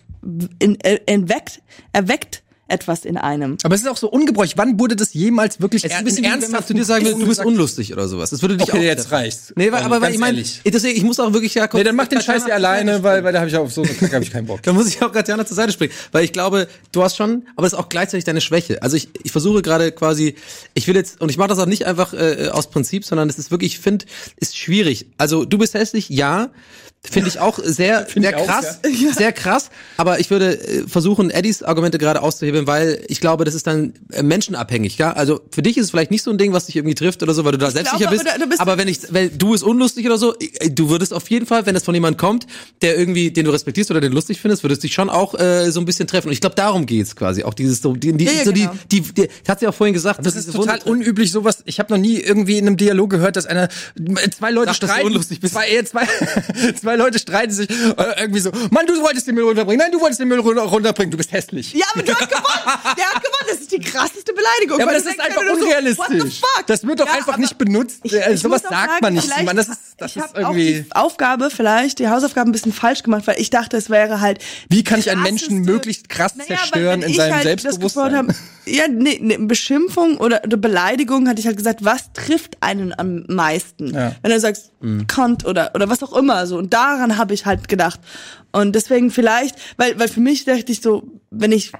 in, in, erweckt, erweckt etwas in einem. Aber es ist auch so ungebräuchlich. Wann wurde das jemals wirklich es ist ein bisschen ernsthaft zu dir sagen, du bist unlustig oder sowas? Das würde dich okay, auch jetzt reicht's. Nee, weil, aber weil ich meine, ich muss auch wirklich ja Nee, dann mach den Scheiß hier alleine, weil, weil da habe ich auf so eine habe ich keinen Bock. dann muss ich auch Katjana zur Seite springen, weil ich glaube, du hast schon, aber es ist auch gleichzeitig deine Schwäche. Also ich, ich versuche gerade quasi, ich will jetzt und ich mache das auch nicht einfach äh, aus Prinzip, sondern es ist wirklich, ich finde, ist schwierig. Also du bist hässlich, ja. Finde ich auch sehr, sehr krass, auch, ja. sehr krass. Aber ich würde äh, versuchen, Eddies Argumente gerade auszuhebeln, weil ich glaube, das ist dann äh, menschenabhängig. Ja, also für dich ist es vielleicht nicht so ein Ding, was dich irgendwie trifft oder so, weil du da selbstsicher bist. Aber, bist. aber wenn ich, weil du ist unlustig oder so, äh, du würdest auf jeden Fall, wenn das von jemandem kommt, der irgendwie, den du respektierst oder den lustig findest, würdest dich schon auch äh, so ein bisschen treffen. Und ich glaube, darum geht's quasi. Auch dieses so, die, die, ja, ja, so genau. die, die, die, hat sie auch vorhin gesagt. Das ist total unüblich, sowas. Ich habe noch nie irgendwie in einem Dialog gehört, dass einer zwei Leute Sag, streiten. Unlustig bist. Zwei, zwei, zwei Leute streiten sich äh, irgendwie so, Mann, du wolltest den Müll runterbringen. Nein, du wolltest den Müll runterbringen. Du bist hässlich. Ja, aber du hast gewonnen. Der hat gewonnen. Das ist die krasseste Beleidigung. Ja, aber das ist einfach unrealistisch. So, das wird doch ja, einfach nicht benutzt. Ich sowas sagt sagen, man nicht. Man, das ist, das ich ist irgendwie. Auch die Aufgabe vielleicht, die Hausaufgaben ein bisschen falsch gemacht, weil ich dachte, es wäre halt. Wie kann ich einen Menschen möglichst krass naja, zerstören in seinem halt Selbstbewusstsein? ja, ne, ne, Beschimpfung oder eine Beleidigung hatte ich halt gesagt, was trifft einen am meisten? Ja. Wenn du sagst, mhm. Kant oder, oder was auch immer, so. Und daran habe ich halt gedacht. Und deswegen vielleicht, weil, weil für mich dachte ich so, wenn ich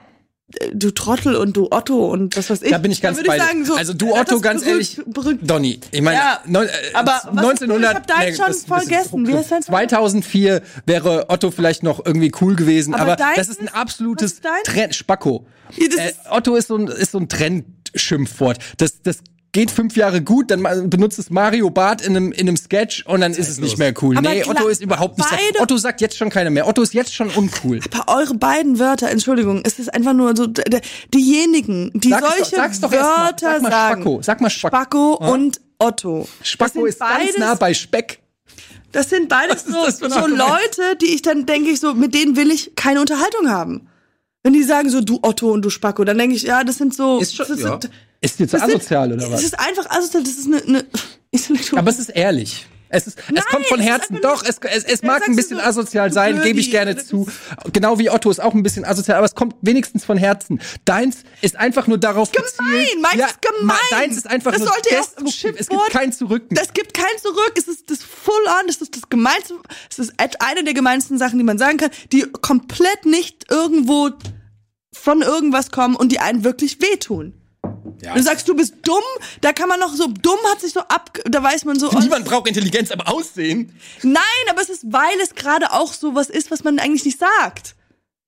äh, du Trottel und du Otto und was weiß ich. Da bin ich ganz bei dir. so, also du hat Otto, das ganz berühmt- ehrlich, berühmt- Donny, ich meine, Ja, neun, äh, aber was- 1900, ich hab deinen schon das- das ist vergessen. Heißt dein Verein? 2004 wäre Otto vielleicht noch irgendwie cool gewesen, Aber aber, deins das ist ein ist- absolutes ist dein? Trend, Spacko. Ja, das Äh, ist- Otto ist so ein, ist so ein Trendschimpfwort. Das, das geht fünf Jahre gut, dann benutzt es Mario Bart in einem, in einem Sketch und dann ist es nicht mehr cool. Aber nee, klar, Otto ist überhaupt nicht. beide- Otto sagt jetzt schon keiner mehr. Otto ist jetzt schon uncool. Aber eure beiden Wörter, Entschuldigung, es ist einfach nur so, diejenigen, die Sag es doch- solche sag's doch erst mal. Wörter Sag mal sagen. Spacko. Sag mal Spacko. Spacko und Otto. Spacko das sind ist ganz beides, nah bei Speck. Das sind beides so, so? Leute, die ich dann denke ich so, mit denen will ich keine Unterhaltung haben. Wenn die sagen so, du Otto und du Spacko, dann denke ich, ja, das sind so. Ist schon- das ja. sind, Ist dir zu das sind- asozial oder Es was? ist einfach asozial, das ist eine. eine Intellektuelle- Aber es ist ehrlich. Es, ist, Nein, es kommt von es Herzen. Doch, es, es, es mag ein bisschen so, asozial sein, gebe ich gerne zu. Genau wie Otto ist auch ein bisschen asozial, aber es kommt wenigstens von Herzen. Deins ist einfach nur darauf Gemein, gezielt. meins ist gemein. Deins ist einfach Das nur sollte destruktiv. Es gibt kein Zurück. Das gibt kein Zurück. Es ist das Full on. Das ist das gemeinste. Es ist eine der gemeinsten Sachen, die man sagen kann, die komplett nicht irgendwo von irgendwas kommen und die einen wirklich wehtun. Du sagst, du bist dumm, da kann man noch so, dumm hat sich so ab, da weiß man so, oh, Niemand braucht Intelligenz, aber Aussehen. nein, aber es ist, weil es gerade auch so was ist, was man eigentlich nicht sagt.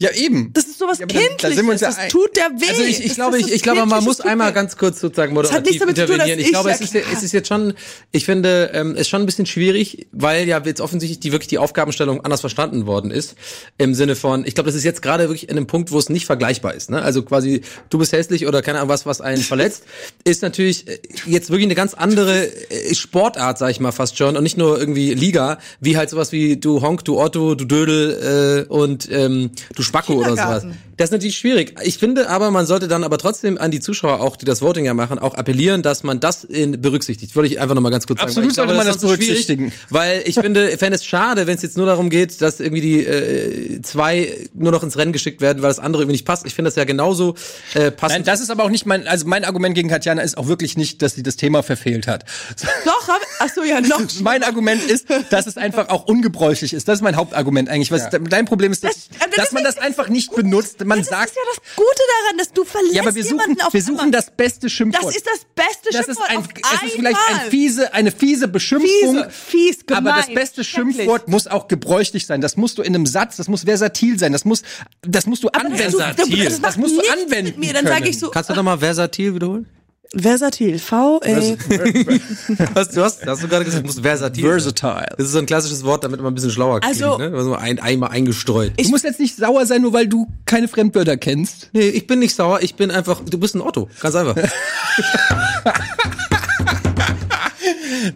Ja, eben. Das ist sowas Ja, da Kindliches, wir uns ja das ein- tut der weh. Also ich, ich Das glaube, ich, ich glaube, man muss einmal ganz kurz sozusagen moderativ nichts damit zu tun, intervenieren. dass Ich glaube, ich es ist, es ist jetzt schon, ich finde, ähm, es ist schon ein bisschen schwierig, weil ja jetzt offensichtlich die wirklich die Aufgabenstellung anders verstanden worden ist. Im Sinne von, ich glaube, das ist jetzt gerade wirklich in einem Punkt, wo es nicht vergleichbar ist. Ne? Also quasi, du bist hässlich oder keine Ahnung was, was einen verletzt, ist natürlich jetzt wirklich eine ganz andere äh, Sportart, sag ich mal fast schon, und nicht nur irgendwie Liga, wie halt sowas wie du Honk, du Otto, du Dödel äh, und ähm, du Spacko oder sowas. Das ist natürlich schwierig. Ich finde aber, man sollte dann aber trotzdem an die Zuschauer auch, die das Voting ja machen, auch appellieren, dass man das in, berücksichtigt. Würde ich einfach nochmal ganz kurz Absolut sagen. sollte man das berücksichtigen. Weil ich finde, fände es schade, wenn es jetzt nur darum geht, dass irgendwie die äh, zwei nur noch ins Rennen geschickt werden, weil das andere irgendwie nicht passt. Ich finde das ja genauso äh, passend. Nein, das ist aber auch nicht mein, also mein Argument gegen Katjana ist auch wirklich nicht, dass sie das Thema verfehlt hat. Doch, hab, ach so, ja, noch. Mein Argument ist, dass es einfach auch ungebräuchlich ist. Das ist mein Hauptargument eigentlich. Was dein Problem ist, dass, Das- dass man das einfach nicht benutzt. Man Ja, das sagt, ist ja das Gute daran, dass du verlässt ja, aber wir suchen, jemanden auf wir suchen das beste Schimpfwort. Das ist das beste das ist Schimpfwort ein, auf es ist vielleicht ein fiese, eine fiese Beschimpfung. Fiese, fies, gemein, aber das beste. Schimpfwort muss auch gebräuchlich sein. Das musst du in einem Satz, das muss versatil sein. Das muss, das musst du Aber anwenden. das, du, das, das musst du nichts anwenden. Mit mir. Dann sage ich so, Kannst du nochmal versatil wiederholen? Versatil, V, äh, Was, du hast, hast du gerade gesagt, du musst versatil. Versatile. Das ist so ein klassisches Wort, damit man ein bisschen schlauer klingt, Also- ne? Also ein, einmal eingestreut. Du musst jetzt nicht sauer sein, nur weil du keine Fremdwörter kennst. Nee, ich bin nicht sauer, ich bin einfach, du bist ein Otto. Ganz einfach.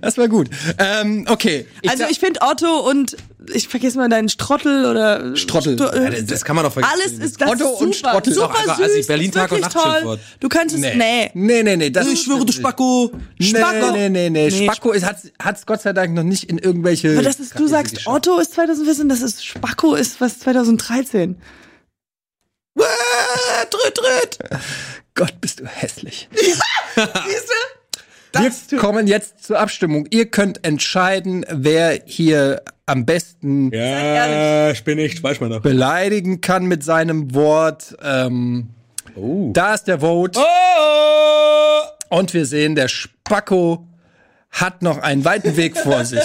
Das war gut. Ähm, okay. also sag- ich finde Otto und ich vergesse mal deinen Strottel oder Strottel. Sto- Ja, das kann man doch vergessen. Alles ist das Otto ist und super, Strottel. super Doch, einfach, süß, also Berlin Tag und Nacht toll. Du könntest Nee. nee. Nee, nee, nee. Das ich schwöre, du Spacko. Spacko. Nee, nee, nee, nee. Nee, Spacko ist, hat's, hat's Gott sei Dank noch nicht in irgendwelche. Aber das ist, du sagst, Otto ist 2014, das ist Spacko ist was 2013. Tritt, tritt. Gott, bist du hässlich. Wir kommen jetzt zur Abstimmung. Ihr könnt entscheiden, wer hier am besten Ja, ich bin nicht Schweißmann. beleidigen kann mit seinem Wort. Ähm, Da ist der Vote. Und wir sehen, der Spacko hat noch einen weiten Weg vor sich.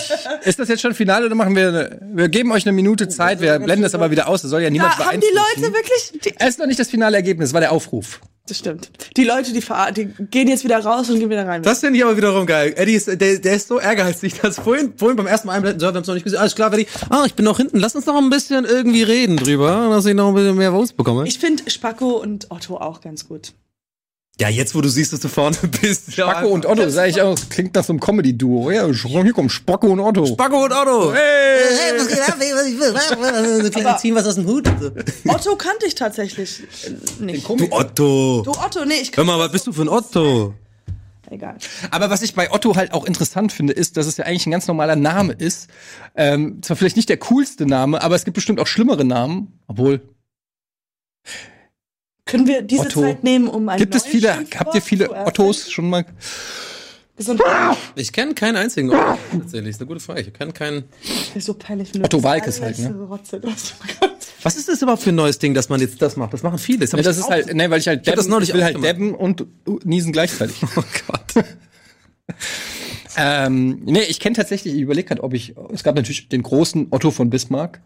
Ist das jetzt schon Finale oder machen wir eine, wir geben euch eine Minute Zeit, wir blenden das aber wieder aus, das soll ja niemand Da haben die. Leute wirklich, die, Es ist noch nicht das finale Ergebnis, es war der Aufruf. das stimmt. Die Leute, die, die gehen jetzt wieder raus und gehen wieder rein. Das finde ich aber wiederum geil. Eddie ist, der, der ist so ehrgeizig, dass vorhin, vorhin beim ersten Mal einblenden, so, wir haben es noch nicht gesehen. Alles klar, Eddie. Ah, ich bin noch hinten. Lass uns noch ein bisschen irgendwie reden drüber, dass ich noch ein bisschen mehr Votes bekomme. Ich finde Spacko und Otto auch ganz gut. Ja, jetzt, wo du siehst, dass du vorne bist. Spacko und Otto, sag ich auch, das klingt nach so einem Comedy-Duo. Ja, hier kommt Spacko und Otto. Spacko und Otto. Hey, was geht ab? Was ich will. Ziehen was aus dem Hut. Otto kannte ich tatsächlich äh, nicht. Du Otto. Du Otto, nee, ich Hör mal, was bist du für ein Otto? Egal. Aber was ich bei Otto halt auch interessant finde, ist, dass es ja eigentlich ein ganz normaler Name ist. Ähm, zwar vielleicht nicht der coolste Name, aber es gibt bestimmt auch schlimmere Namen. Obwohl, Können wir diese Otto. Zeit nehmen, um ein gibt es viele, Schimpfwort habt ihr viele? Ottos schon mal? Ich kenne keinen einzigen Otto. Tatsächlich, ist eine gute Frage. Ich kenne keinen. so peinlich. Otto das Walkes halt, ne? Rotze, das-. Was ist das überhaupt für ein neues Ding, dass man jetzt das macht? Das machen viele. Das, Ja, ich das ist halt, ne, weil ich halt das debben, neulich ich will halt debben und uh, niesen gleichzeitig. Oh Gott. ähm, nee, ich kenne tatsächlich, ich überlege gerade, ob ich, es gab natürlich den großen Otto von Bismarck.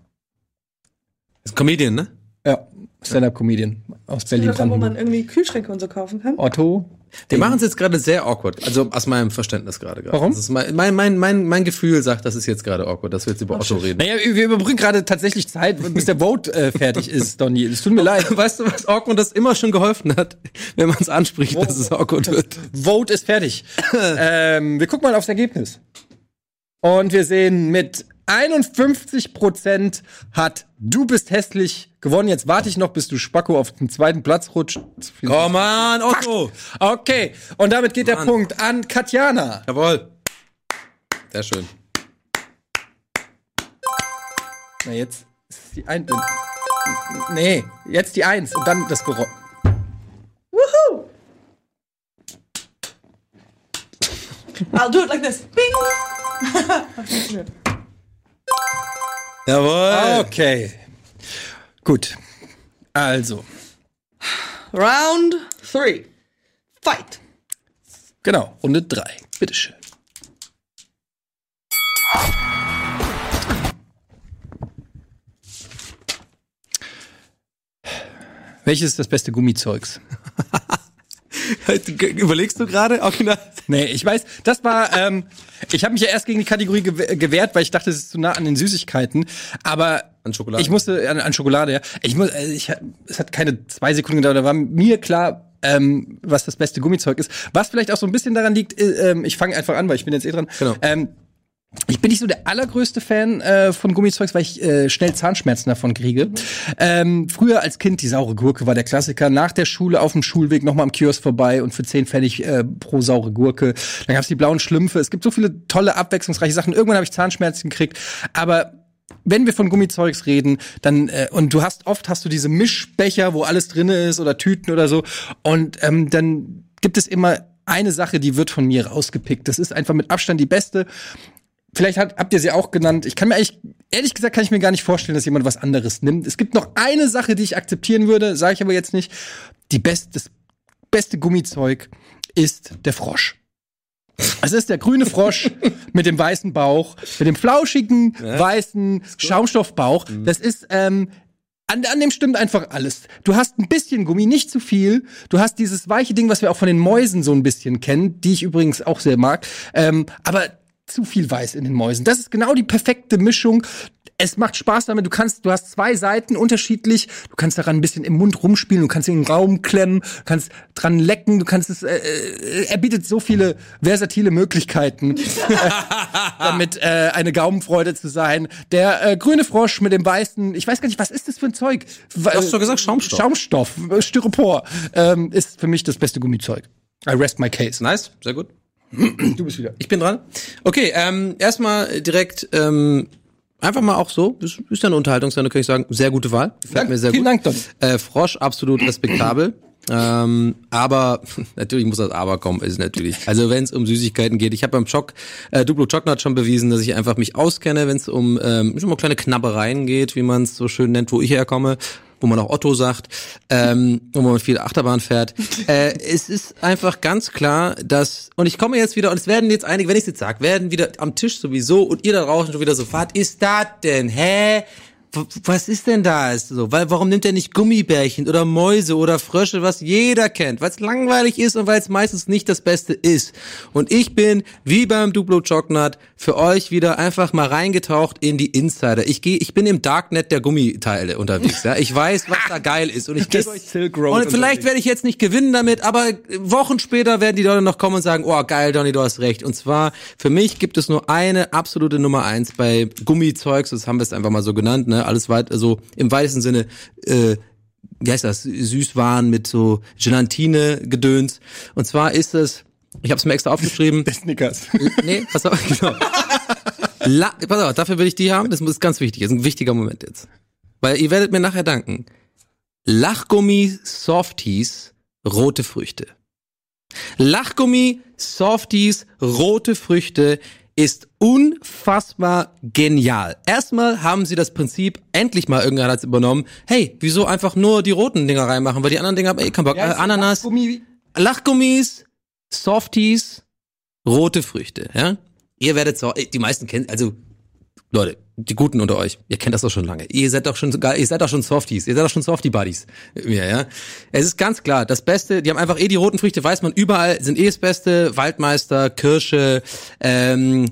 Das ist ein Comedian, ne? Ja, Stand-Up-Comedian aus Oder wo man irgendwie Kühlschränke und so kaufen kann. Otto. Die machen es jetzt gerade sehr awkward. Also aus meinem Verständnis gerade. gerade. Warum? Das ist mein, mein, mein, mein, mein Gefühl sagt, das ist jetzt gerade awkward, dass wir jetzt über Otto reden. Naja, wir überbrücken gerade tatsächlich Zeit, bis der Vote äh, fertig ist, Donny. Es tut mir leid. Weißt du, was awkward das immer schon geholfen hat, wenn man es anspricht, dass es awkward wird? Vote ist fertig. ähm, wir gucken mal aufs Ergebnis. Und wir sehen, mit 51 Prozent hat Du bist hässlich gewonnen. Jetzt warte ich noch, bis du Spacko auf den zweiten Platz rutscht. Komm an, Otto! Okay, und damit geht der Mann. Punkt an Katjana. Jawohl. Sehr schön. Na, jetzt ist die Eins. Nee, jetzt die Eins und dann das Geräusch. Woohoo! I'll do it like this. Bing! Jawohl. Okay. Gut. Also, Round three. Fight. genau, Runde drei. Bitteschön. Welches ist das beste Gummizeugs? Überlegst du gerade? Original? Nee, ich weiß, das war, ähm, ich habe mich ja erst gegen die Kategorie gew gewehrt, weil ich dachte, es ist zu nah an den Süßigkeiten. Aber An Schokolade. ich musste, an, an Schokolade, ja. Ich muss, äh, ich, es hat keine zwei Sekunden gedauert, da war mir klar, ähm, was das beste Gummizeug ist. Was vielleicht auch so ein bisschen daran liegt, äh, ähm, ich fange einfach an, weil ich bin jetzt eh dran. Genau. Ähm, ich bin nicht so der allergrößte Fan äh, von Gummizeugs, weil ich äh, schnell Zahnschmerzen davon kriege. Ähm, früher als Kind, die saure Gurke war der Klassiker. Nach der Schule auf dem Schulweg nochmal am Kiosk vorbei und für 10 Pfennig äh, pro saure Gurke. Dann gab's die blauen Schlümpfe. Es gibt so viele tolle, abwechslungsreiche Sachen. Irgendwann habe ich Zahnschmerzen gekriegt. Aber wenn wir von Gummizeugs reden, dann äh, und du hast oft hast du diese Mischbecher, wo alles drin ist oder Tüten oder so und ähm, dann gibt es immer eine Sache, die wird von mir rausgepickt. Das ist einfach mit Abstand die beste. Vielleicht hat, habt ihr sie auch genannt. Ich kann mir eigentlich, ehrlich gesagt, kann ich mir gar nicht vorstellen, dass jemand was anderes nimmt. Es gibt noch eine Sache, die ich akzeptieren würde, sage ich aber jetzt nicht. Die best, das beste Gummizeug ist der Frosch. Es ist der grüne Frosch mit dem weißen Bauch, mit dem flauschigen, weißen Schaumstoffbauch. Das ist, ähm, an, an dem stimmt einfach alles. Du hast ein bisschen Gummi, nicht zu viel. Du hast dieses weiche Ding, was wir auch von den Mäusen so ein bisschen kennen, die ich übrigens auch sehr mag. Ähm, aber zu viel Weiß in den Mäusen. Das ist genau die perfekte Mischung. Es macht Spaß damit. Du kannst, du hast zwei Seiten unterschiedlich. Du kannst daran ein bisschen im Mund rumspielen. Du kannst in den Raum klemmen. Du kannst dran lecken. Du kannst es. Äh, äh, er bietet so viele versatile Möglichkeiten, damit äh, eine Gaumenfreude zu sein. Der äh, grüne Frosch mit dem weißen. Ich weiß gar nicht, was ist das für ein Zeug? Du hast doch gesagt Schaumstoff. Schaumstoff, äh, Styropor ähm, ist für mich das beste Gummizeug. I rest my case. Nice, sehr gut. Du bist wieder. Ich bin dran. Okay, ähm, erstmal direkt ähm, einfach mal auch so. Ist, ist ja eine Unterhaltungssendung, kann ich sagen. Sehr gute Wahl. Dank- mir sehr vielen gut. Dank, Don. Äh, Frosch, absolut respektabel. Ähm, aber natürlich muss das Aber kommen, ist natürlich. Also wenn es um Süßigkeiten geht, ich habe beim Choc, äh, Duplo Chocolate schon bewiesen, dass ich einfach mich auskenne, wenn es um ähm, schon mal kleine Knabbereien geht, wie man es so schön nennt, wo ich herkomme, wo man auch Otto sagt, ähm, wo man viel Achterbahn fährt. äh, es ist einfach ganz klar, dass und ich komme jetzt wieder und es werden jetzt einige, wenn ich jetzt sag, werden wieder am Tisch sowieso und ihr da draußen schon wieder so, was ist das denn? Hä? Was ist denn da ist so? Weil warum nimmt er nicht Gummibärchen oder Mäuse oder Frösche, was jeder kennt? Weil es langweilig ist und weil es meistens nicht das Beste ist. Und ich bin wie beim Duplo Chocolate für euch wieder einfach mal reingetaucht in die Insider. Ich gehe, ich bin im Darknet der Gummiteile unterwegs. Ja, ich weiß, was da geil ist und ich gebe euch Silk Road und vielleicht werde ich jetzt nicht gewinnen damit, aber Wochen später werden die Leute noch kommen und sagen, oh geil, Donny, du hast recht. Und zwar, für mich gibt es nur eine absolute Nummer eins bei Gummizeugs, das haben wir es einfach mal so genannt, ne? Alles weit, also im weitesten Sinne, äh, wie heißt das, Süßwaren mit so Gelatine-Gedöns. Und zwar ist es, ich habe es mir extra aufgeschrieben, Snickers. nee, pass auf, genau. La pass auf, dafür will ich die haben. Das ist ganz wichtig. Das ist ein wichtiger Moment jetzt. Weil ihr werdet mir nachher danken. Lachgummi Softies, rote Früchte. Lachgummi Softies, rote Früchte. Ist unfassbar genial. Erstmal haben sie das Prinzip, endlich mal irgendeiner hat's übernommen, hey, wieso einfach nur die roten Dinger reinmachen, weil die anderen Dinger haben eh keinen Bock. äh, Ananas, Gummi. Lachgummis, Softies, rote Früchte, ja? Ihr werdet so, die meisten kennen, also Leute, die Guten unter euch, ihr kennt das doch schon lange. Ihr seid doch schon ihr seid doch schon Softies, ihr seid doch schon Softie-Buddies. Ja, ja. Es ist ganz klar, das Beste, die haben einfach eh die roten Früchte, weiß man, überall sind eh das Beste, Waldmeister, Kirsche, ähm,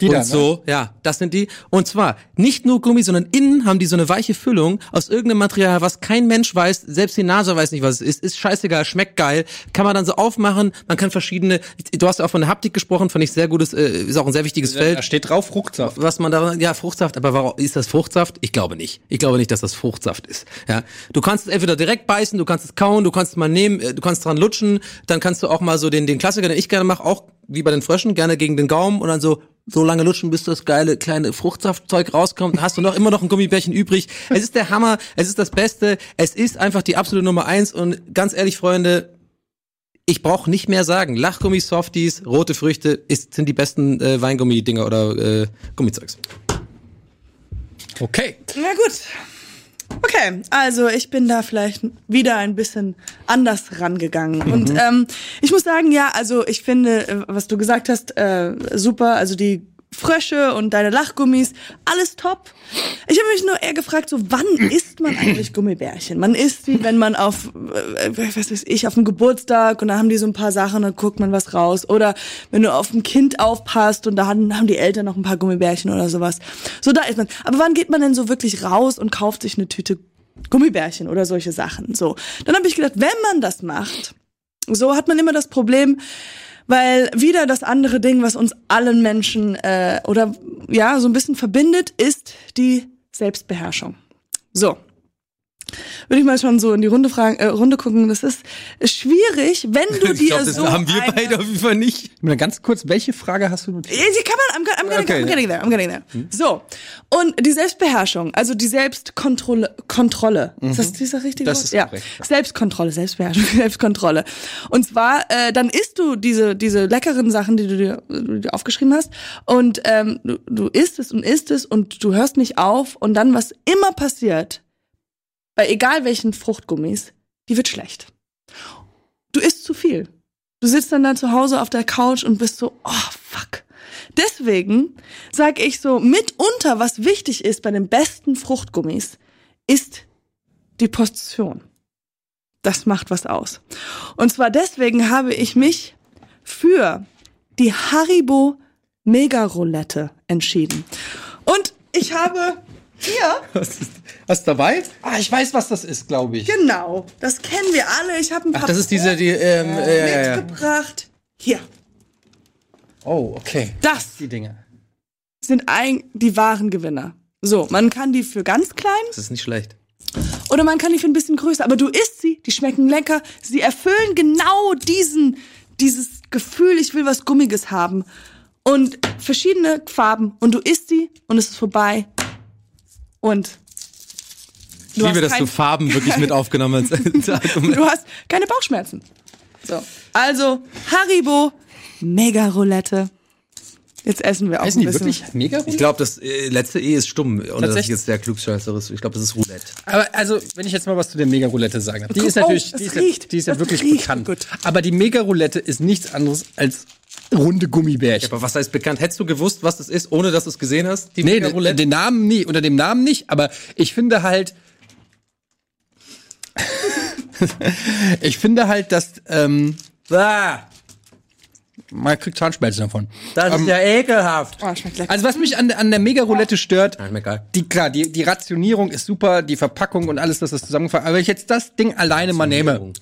Die und da, ne? so, ja, das sind die. Und zwar nicht nur Gummi, sondern innen haben die so eine weiche Füllung aus irgendeinem Material, was kein Mensch weiß, selbst die Nase weiß nicht, was es ist. Ist scheißegal, schmeckt geil, kann man dann so aufmachen. Man kann verschiedene. Du hast ja auch von der Haptik gesprochen, fand ich sehr gutes, äh, ist auch ein sehr wichtiges Da Feld. steht drauf Fruchtsaft. Was man da, ja, Fruchtsaft, aber warum, ist das Fruchtsaft? Ich glaube nicht. Ich glaube nicht, dass das Fruchtsaft ist. Ja, du kannst es entweder direkt beißen, du kannst es kauen, du kannst es mal nehmen, äh, du kannst dran lutschen, dann kannst du auch mal so den, den Klassiker, den ich gerne mache, auch wie bei den Fröschen, gerne gegen den Gaumen und dann so so lange lutschen, bis das geile kleine Fruchtsaftzeug rauskommt. Hast du noch immer noch ein Gummibärchen übrig. Es ist der Hammer, es ist das Beste, es ist einfach die absolute Nummer eins und ganz ehrlich, Freunde, ich brauche nicht mehr sagen. Lachgummi, Softies, rote Früchte ist, sind die besten äh, Weingummi-Dinger oder äh, Gummizeugs. Okay. Na gut. Okay, also ich bin da vielleicht wieder ein bisschen anders rangegangen. Und ähm, ich muss sagen, ja, also ich finde, äh, was du gesagt hast, äh, super. Also die Frösche und deine Lachgummis, alles top. Ich habe mich nur eher gefragt, so wann isst man eigentlich Gummibärchen? Man isst sie, wenn man auf, äh, was weiß ich, auf dem Geburtstag und da haben die so ein paar Sachen und dann guckt man was raus. Oder wenn du auf ein Kind aufpasst und da haben, haben die Eltern noch ein paar Gummibärchen oder sowas. So da isst man. Aber wann geht man denn so wirklich raus und kauft sich eine Tüte Gummibärchen oder solche Sachen? So. Dann habe ich gedacht, wenn man das macht, so hat man immer das Problem, weil wieder das andere Ding, was uns allen Menschen äh, oder ja so ein bisschen verbindet, ist die Selbstbeherrschung. So. Würde ich mal schon so in die Runde fragen, äh, Runde gucken. Das ist schwierig, wenn du dir so eine, auf jeden Fall nicht. Mal ganz kurz, welche Frage hast du notiert? Ja, Die kann man, I'm, I'm, getting, Okay, I'm getting there, I'm getting there. So. Und die Selbstbeherrschung, also die Selbstkontrolle, Kontrolle. Ist das dieser richtige Das Wort? ist ja. korrekt, ja. Selbstkontrolle, Selbstbeherrschung, Selbstkontrolle. Und zwar, äh, dann isst du diese, diese leckeren Sachen, die du dir, du dir aufgeschrieben hast. Und ähm, du, du isst es und isst es und du hörst nicht auf. Und dann, was immer passiert, bei egal welchen Fruchtgummis, die wird schlecht. Du isst zu viel. Du sitzt dann da zu Hause auf der Couch und bist so, oh fuck. Deswegen sag ich so, mitunter, was wichtig ist bei den besten Fruchtgummis, ist die Portion. Das macht was aus. Und zwar deswegen habe ich mich für die Haribo Mega Roulette entschieden. Und ich habe hier Was ist was ist dabei? Ah, ich weiß, was das ist, glaube ich. Genau, das kennen wir alle. Ich habe ein paar Ach, das ist diese, die, ähm, äh, mitgebracht. Hier, Oh, okay. das Die Dinge. sind ein, die wahren Gewinner. So, man kann die für ganz klein Das ist nicht schlecht. oder man kann die für ein bisschen größer. Aber du isst sie, die schmecken lecker. Sie erfüllen genau diesen, dieses Gefühl, ich will was Gummiges haben. Und verschiedene Farben. Und du isst sie und es ist vorbei. Und Ich liebe, dass du Farben wirklich mit aufgenommen hast. Du hast keine Bauchschmerzen. So. Also, Haribo, Mega Roulette. Jetzt essen wir auch Heißen ein die bisschen. wirklich mega Ich glaube, das äh, letzte E ist stumm, ohne dass ich jetzt der Klugscheißer ist. Ich glaube, das ist Roulette. Aber also, wenn ich jetzt mal was zu der Mega Roulette sagen darf. Die Guck, ist natürlich, oh, die das ist, ja, riecht. die ist ja wirklich riecht bekannt. gut. Aber die Mega Roulette ist nichts anderes als runde Gummibärchen. Aber was heißt bekannt? Hättest du gewusst, was das ist, ohne dass du es gesehen hast? Die Nee, den, Roulette? den Namen nie, unter dem Namen nicht, aber ich finde halt, ich finde halt, dass, ähm, Ah, man kriegt Zahnschmerzen davon. das ist ja ekelhaft. Oh. Also was mich an, an der Mega Roulette stört, Ja, die, klar, die, die Rationierung ist super, die Verpackung und alles, dass das zusammengefasst Aber wenn ich jetzt das Ding alleine mal nehme,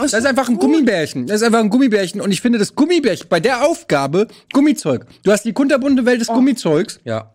das ist einfach ein Gummibärchen. Das ist einfach ein Gummibärchen. Und ich finde, das Gummibärchen, bei der Aufgabe, Gummizeug. Du hast die kunterbunte Welt des Gummizeugs Ja.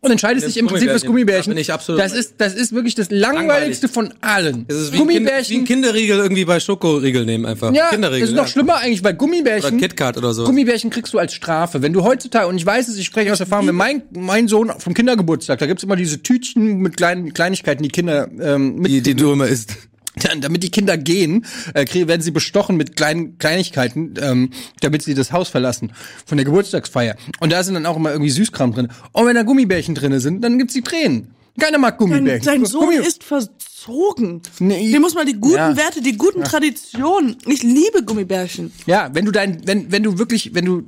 und entscheidest dich im Prinzip fürs Gummibärchen. Gummibärchen. Da bin ich absolut das ist, das ist wirklich das langweiligste von allen. Es ist wie ein, kind, wie ein Kinderriegel irgendwie bei Schokoriegel nehmen einfach. ja, Kinderriegel. das ist noch ja. schlimmer eigentlich, weil Gummibärchen. Oder KitKat oder so. Gummibärchen kriegst du als Strafe. Wenn du heutzutage, und ich weiß es, ich spreche aus Erfahrung, wenn mein, mein Sohn vom Kindergeburtstag, da gibt's immer diese Tütchen mit kleinen Kleinigkeiten, die Kinder ähm, mit die, die du immer isst. Dann, damit die Kinder gehen, äh, werden sie bestochen mit kleinen Kleinigkeiten, ähm, damit sie das Haus verlassen von der Geburtstagsfeier. Und da sind dann auch immer irgendwie Süßkram drin. Und wenn da Gummibärchen drinne sind, dann gibt's die Tränen. Keiner mag Gummibärchen. dein Sohn Gummi ist verzogen. Nee. Dem muss man die guten Ja. Werte, die guten Traditionen. Ich liebe Gummibärchen. ja, wenn du dein, wenn, wenn du wirklich, wenn du,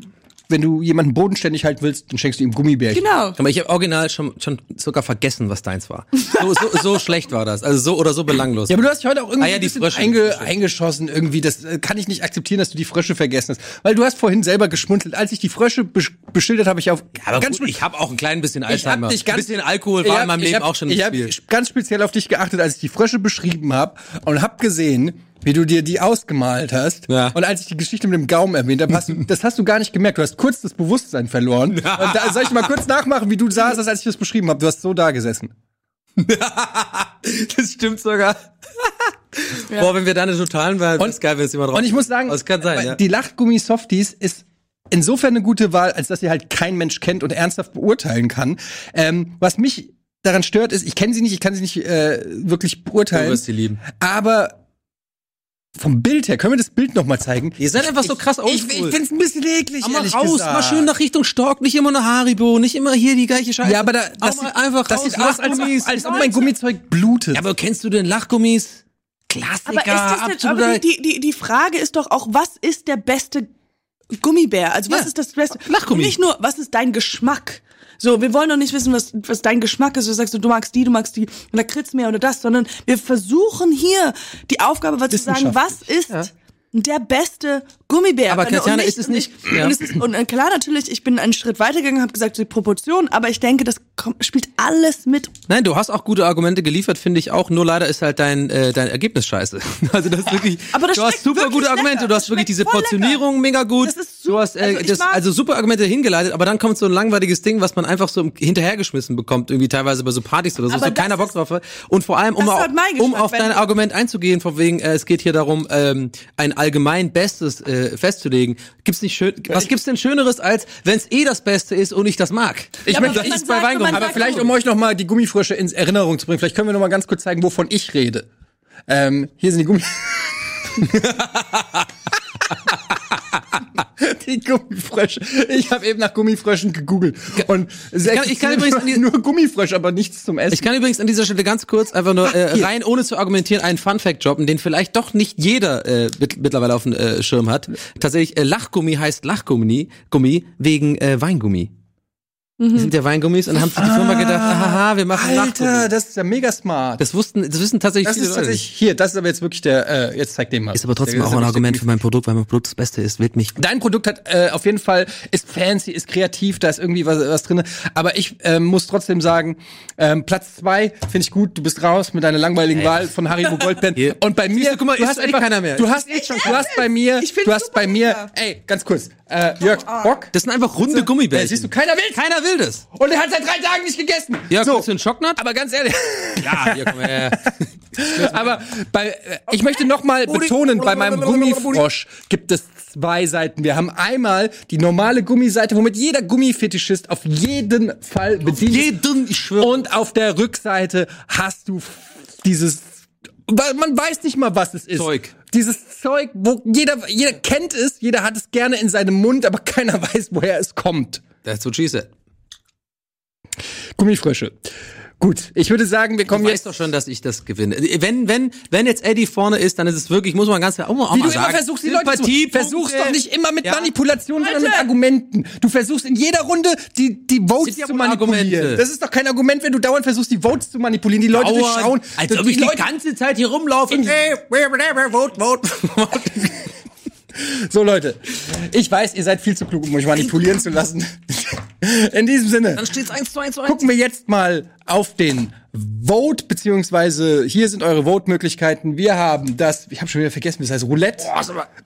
wenn du jemanden bodenständig halten willst, dann schenkst du ihm Gummibärchen. Genau. Aber ich habe original schon, schon sogar vergessen, was deins war. So, so, so schlecht war das. Also so oder so belanglos. Ja, aber du hast dich heute auch irgendwie Ah ja, ein die bisschen Frösche. einge eingeschossen irgendwie. Das äh, kann ich nicht akzeptieren, dass du die Frösche vergessen hast. Weil du hast vorhin selber geschmunzelt. Als ich die Frösche besch beschildert habe, ich auf aber ganz gut, ich habe auch ein klein bisschen Ich hab Alzheimer. dich ganz, ein bisschen Alkohol Ich war hab- in meinem ich Leben hab- auch schon Ich ins habe Spiel. ganz speziell auf dich geachtet, als ich die Frösche beschrieben habe und habe gesehen, wie du dir die ausgemalt hast. Ja. Und als ich die Geschichte mit dem Gaumen erwähnt habe, hast du, das hast du gar nicht gemerkt. Du hast kurz das Bewusstsein verloren. Und da soll ich mal kurz nachmachen, wie du saßt, als ich das beschrieben habe. Du hast so da gesessen. das stimmt sogar. Boah, wenn wir da eine totalen waren, ist geil, wenn es immer drauf Und ich muss sagen, Das kann sein, ja. die Lachgummi-Softies ist insofern eine gute Wahl, als dass sie halt kein Mensch kennt und ernsthaft beurteilen kann. Ähm, was mich daran stört, ist, ich kenne sie nicht, ich kann sie nicht äh, wirklich beurteilen. Du wirst sie lieben. Aber vom Bild her, können wir das Bild noch mal zeigen? Ihr seid einfach so krass Ich, ich oldschool. find's ein bisschen eklig, Aber mal ehrlich raus, gesagt. mal schön nach Richtung Stork, nicht immer nur Haribo, nicht immer hier die gleiche Scheiße. Ja, aber da, das sieht, einfach das raus, sieht aus, als, Lachgummis. als ob mein Gummizeug blutet. Ja, aber kennst du denn Lachgummis? Klassiker, Aber, ist das denn, aber die, die, die Frage ist doch auch, was ist der beste Gummibär? Also was Ja, ist das Beste? Lachgummi. Nicht nur, was ist dein Geschmack? So, wir wollen doch nicht wissen, was, was dein Geschmack ist. Du sagst, du magst die, du magst die. Oder Kritz mehr oder das, sondern wir versuchen hier die Aufgabe war zu sagen, was ist. der beste Gummibär? Aber Katjana, ist es nicht- Und, ja. und, es ist, und klar, natürlich, ich bin einen Schritt weitergegangen, habe gesagt, die Proportion, aber ich denke, das kommt, spielt alles mit. Nein, du hast auch gute Argumente geliefert, finde ich auch. Nur leider ist halt dein äh, dein Ergebnis scheiße. Also das ist wirklich. Aber das du hast super gute Argumente. lecker. Du hast wirklich diese Portionierung mega gut. Das ist du super. hast äh, Also ich das, also super Argumente hingeleitet, aber dann kommt so ein langweiliges Ding, was man einfach so hinterhergeschmissen bekommt, irgendwie teilweise bei so Partys oder so. Aber so keiner Bock drauf. Und vor allem, um, Das ist au- halt um auf dein du- Argument einzugehen, von wegen, äh, es geht hier darum, ähm, ein allgemein Bestes äh, festzulegen. Gibt's nicht schön? Was gibt's denn Schöneres als, wenn es eh das Beste ist und ich das mag? Ich Ja, möchte, man ich, sagt, man aber vielleicht, um euch noch mal die Gummifrösche ins Erinnerung zu bringen, vielleicht können wir noch mal ganz kurz zeigen, wovon ich rede. Ähm, hier sind die Gummi. die Gummifrösche. Ich habe eben nach Gummifröschen gegoogelt und es kann- ich kann übrigens nur Gummifrösche, aber nichts zum Essen. Ich kann übrigens an dieser Stelle ganz kurz einfach nur äh, rein, ohne zu argumentieren, einen Fun-Fact droppen, den vielleicht doch nicht jeder äh, mit, mittlerweile auf dem äh, Schirm hat. Tatsächlich, äh, Lachgummi heißt Lachgummi Gummi wegen äh, Weingummi. Die sind ja Weingummis und haben sich die Firma gedacht, haha, wir machen Alter, Lachgummi. das ist ja mega smart. Das wussten, das wissen tatsächlich Das viele ist Leute tatsächlich nicht. hier, das ist aber jetzt wirklich der äh, jetzt zeig den mal. Ist aber trotzdem Der- auch ein Argument für mein Produkt, weil mein Produkt das Beste ist, wird mich. Dein Produkt hat äh, auf jeden Fall ist fancy, ist kreativ, da ist irgendwie was, was drin. Aber ich ähm, muss trotzdem sagen, ähm, Platz zwei finde ich gut. Du bist raus mit deiner langweiligen Wahl von Haribo Goldpen. Und bei mir, du, guck mal, du hast einfach, keiner mehr. Du hast, du hast bei mir, Ich du hast super bei mir, ey, ganz kurz, äh, Jörg, Bock. Das sind einfach runde Gummibärchen. Äh, siehst du, keiner will. Keiner will das. Und er hat seit drei Tagen nicht gegessen. Ja, so. kriegst du einen Schocknut? Aber ganz ehrlich, Ja, hier, komm her. aber bei, äh, ich möchte noch mal betonen, bei meinem Gummifrosch gibt es zwei Seiten. Wir haben einmal die normale Gummiseite, womit jeder Gummifetischist auf jeden Fall bedient ist. Jeden, ich schwöre. Und auf der Rückseite hast du dieses, man weiß nicht mal, was es ist. Zeug. Dieses Zeug, wo jeder, jeder kennt es, jeder hat es gerne in seinem Mund, aber keiner weiß, woher es kommt. That's what she said. Gummifrösche. Gut, ich würde sagen, wir kommen Du jetzt. weißt doch schon, dass ich das gewinne. Wenn, wenn, wenn jetzt Eddie vorne ist, dann ist es wirklich, muss man ganz klar auch mal, auch Wie mal du immer sagen, versuchst, die Leute zu versuchst doch nicht immer mit Ja. Manipulation, sondern mit Argumenten. Du versuchst in jeder Runde die, die Votes zu manipulieren. Argumente. Das ist doch kein Argument, wenn du dauernd versuchst, die Votes zu manipulieren. Die Leute Dauernd, durchschauen. Als ob ich die Leute, ganze Zeit hier rumlaufe. Ey, vote, vote. so Leute, ich weiß, ihr seid viel zu klug, um euch manipulieren zu lassen. In diesem Sinne. Dann steht's 1 zu 1 zu 1. Gucken wir jetzt mal auf den Vote, beziehungsweise hier sind eure Vote-Möglichkeiten. Wir haben das, ich habe schon wieder vergessen, wie es heißt, Roulette.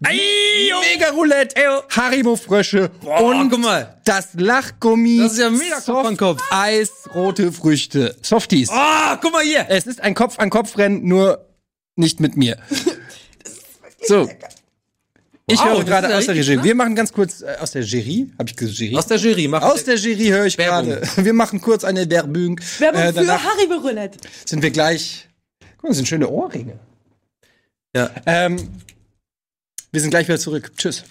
Mega Roulette, Haribo-Frösche und guck mal. das Lachgummi. Das ist ja mega Kopf an Kopf. Eis, rote Früchte. Softies. Ah, guck mal hier. Es ist ein Kopf-an-Kopf-Rennen, nur nicht mit mir. So. Ich Wow, höre gerade aus der Regie. Wir machen ganz kurz äh, aus der Jury. Habe ich gesagt Jury? Aus der Jury, mach Aus der Jury höre ich gerade. Wir machen kurz eine Werbung. Werbung Äh, für Haribo Roulette. sind wir gleich. Guck mal, das sind schöne Ohrringe. Ja. Ähm, wir sind gleich wieder zurück. Tschüss.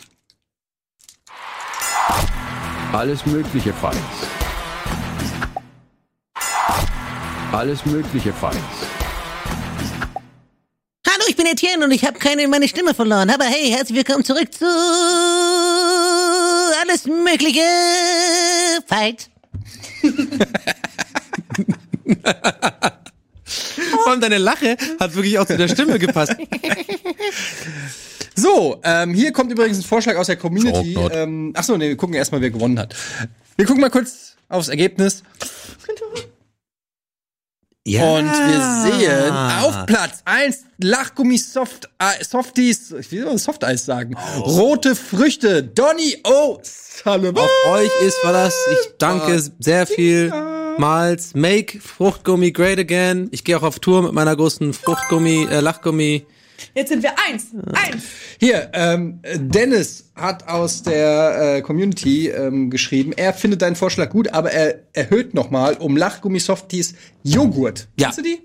Alles mögliche Fights. Alles mögliche Fights. Etienne und ich habe keine meine Stimme verloren. Aber hey, herzlich willkommen zurück zu alles mögliche Fight. Vor allem deine Lache hat wirklich auch zu der Stimme gepasst. So, ähm, hier kommt übrigens ein Vorschlag aus der Community. Ähm, achso, nee, wir gucken erstmal, wer gewonnen hat. Wir gucken mal kurz aufs Ergebnis. Ja. Und wir sehen auf Platz 1 Lachgummi Soft äh, Softies, ich will mal Soft Eis sagen. Rote Früchte. Donny O'Sullivan. Auf euch ist Verlass. Ich danke sehr vielmals. Make Fruchtgummi great again. Ich gehe auch auf Tour mit meiner großen Fruchtgummi, äh, Lachgummi. Jetzt sind wir eins. Eins. Hier, ähm, Dennis hat aus der äh, Community ähm, geschrieben, er findet deinen Vorschlag gut, aber er erhöht nochmal um Lachgummi Softies Joghurt. Ja. Kennst du die?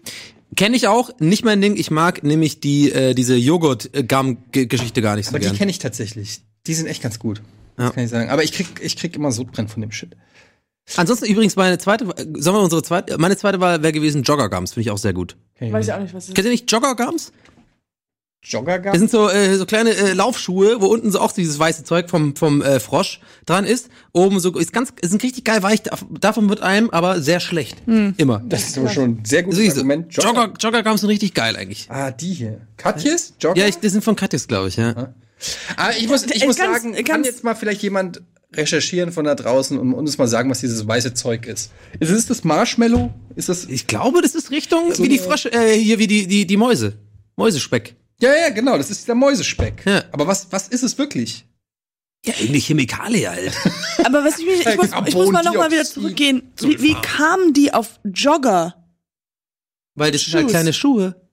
Kenne ich auch, nicht mein Ding. Ich mag nämlich die äh, diese Joghurt-Gum-Geschichte gar nicht so Aber die gern. kenne ich tatsächlich. Die sind echt ganz gut. Das Ja. kann ich sagen. Aber ich krieg, ich krieg immer Sodbrennen von dem Shit. Ansonsten übrigens meine zweite, sollen wir unsere zweite, meine zweite Wahl wäre gewesen Jogger Gums, finde ich auch sehr gut. Weiß ich auch nicht, was das ist. Kennt ihr nicht Jogger? Joggergum? Das sind so, äh, so kleine äh, Laufschuhe, wo unten so auch dieses weiße Zeug vom, vom äh, Frosch dran ist. Oben so, ist ganz, ist ein richtig geil weich. Dav- Davon wird einem aber sehr schlecht. Immer. Das ist aber schon ein sehr gutes du, Argument. Jogger, Jogger Gums sind richtig geil eigentlich. Ah, die hier. Katjes? Jogger? Ja, ich, das sind von Katjes, glaube ich, ja. Ah, ich muss, ich Äh, muss ganz- sagen, kann ganz- jetzt mal vielleicht jemand recherchieren von da draußen und uns mal sagen, was dieses weiße Zeug ist. Ist es das Marshmallow? Ist das? Ich glaube, das ist Richtung wie die Frösche, äh, hier wie die, die, die Mäuse. Mäusespeck. Ja, ja, genau. Das ist der Mäusespeck. Ja. Aber was, was ist es wirklich? Ja, irgendeine Chemikalie halt. Aber was ich mich, ich muss, ich muss mal noch mal wieder zurückgehen. Wie, wie kamen die auf Jogger? Weil das sind halt Shoes. kleine Schuhe.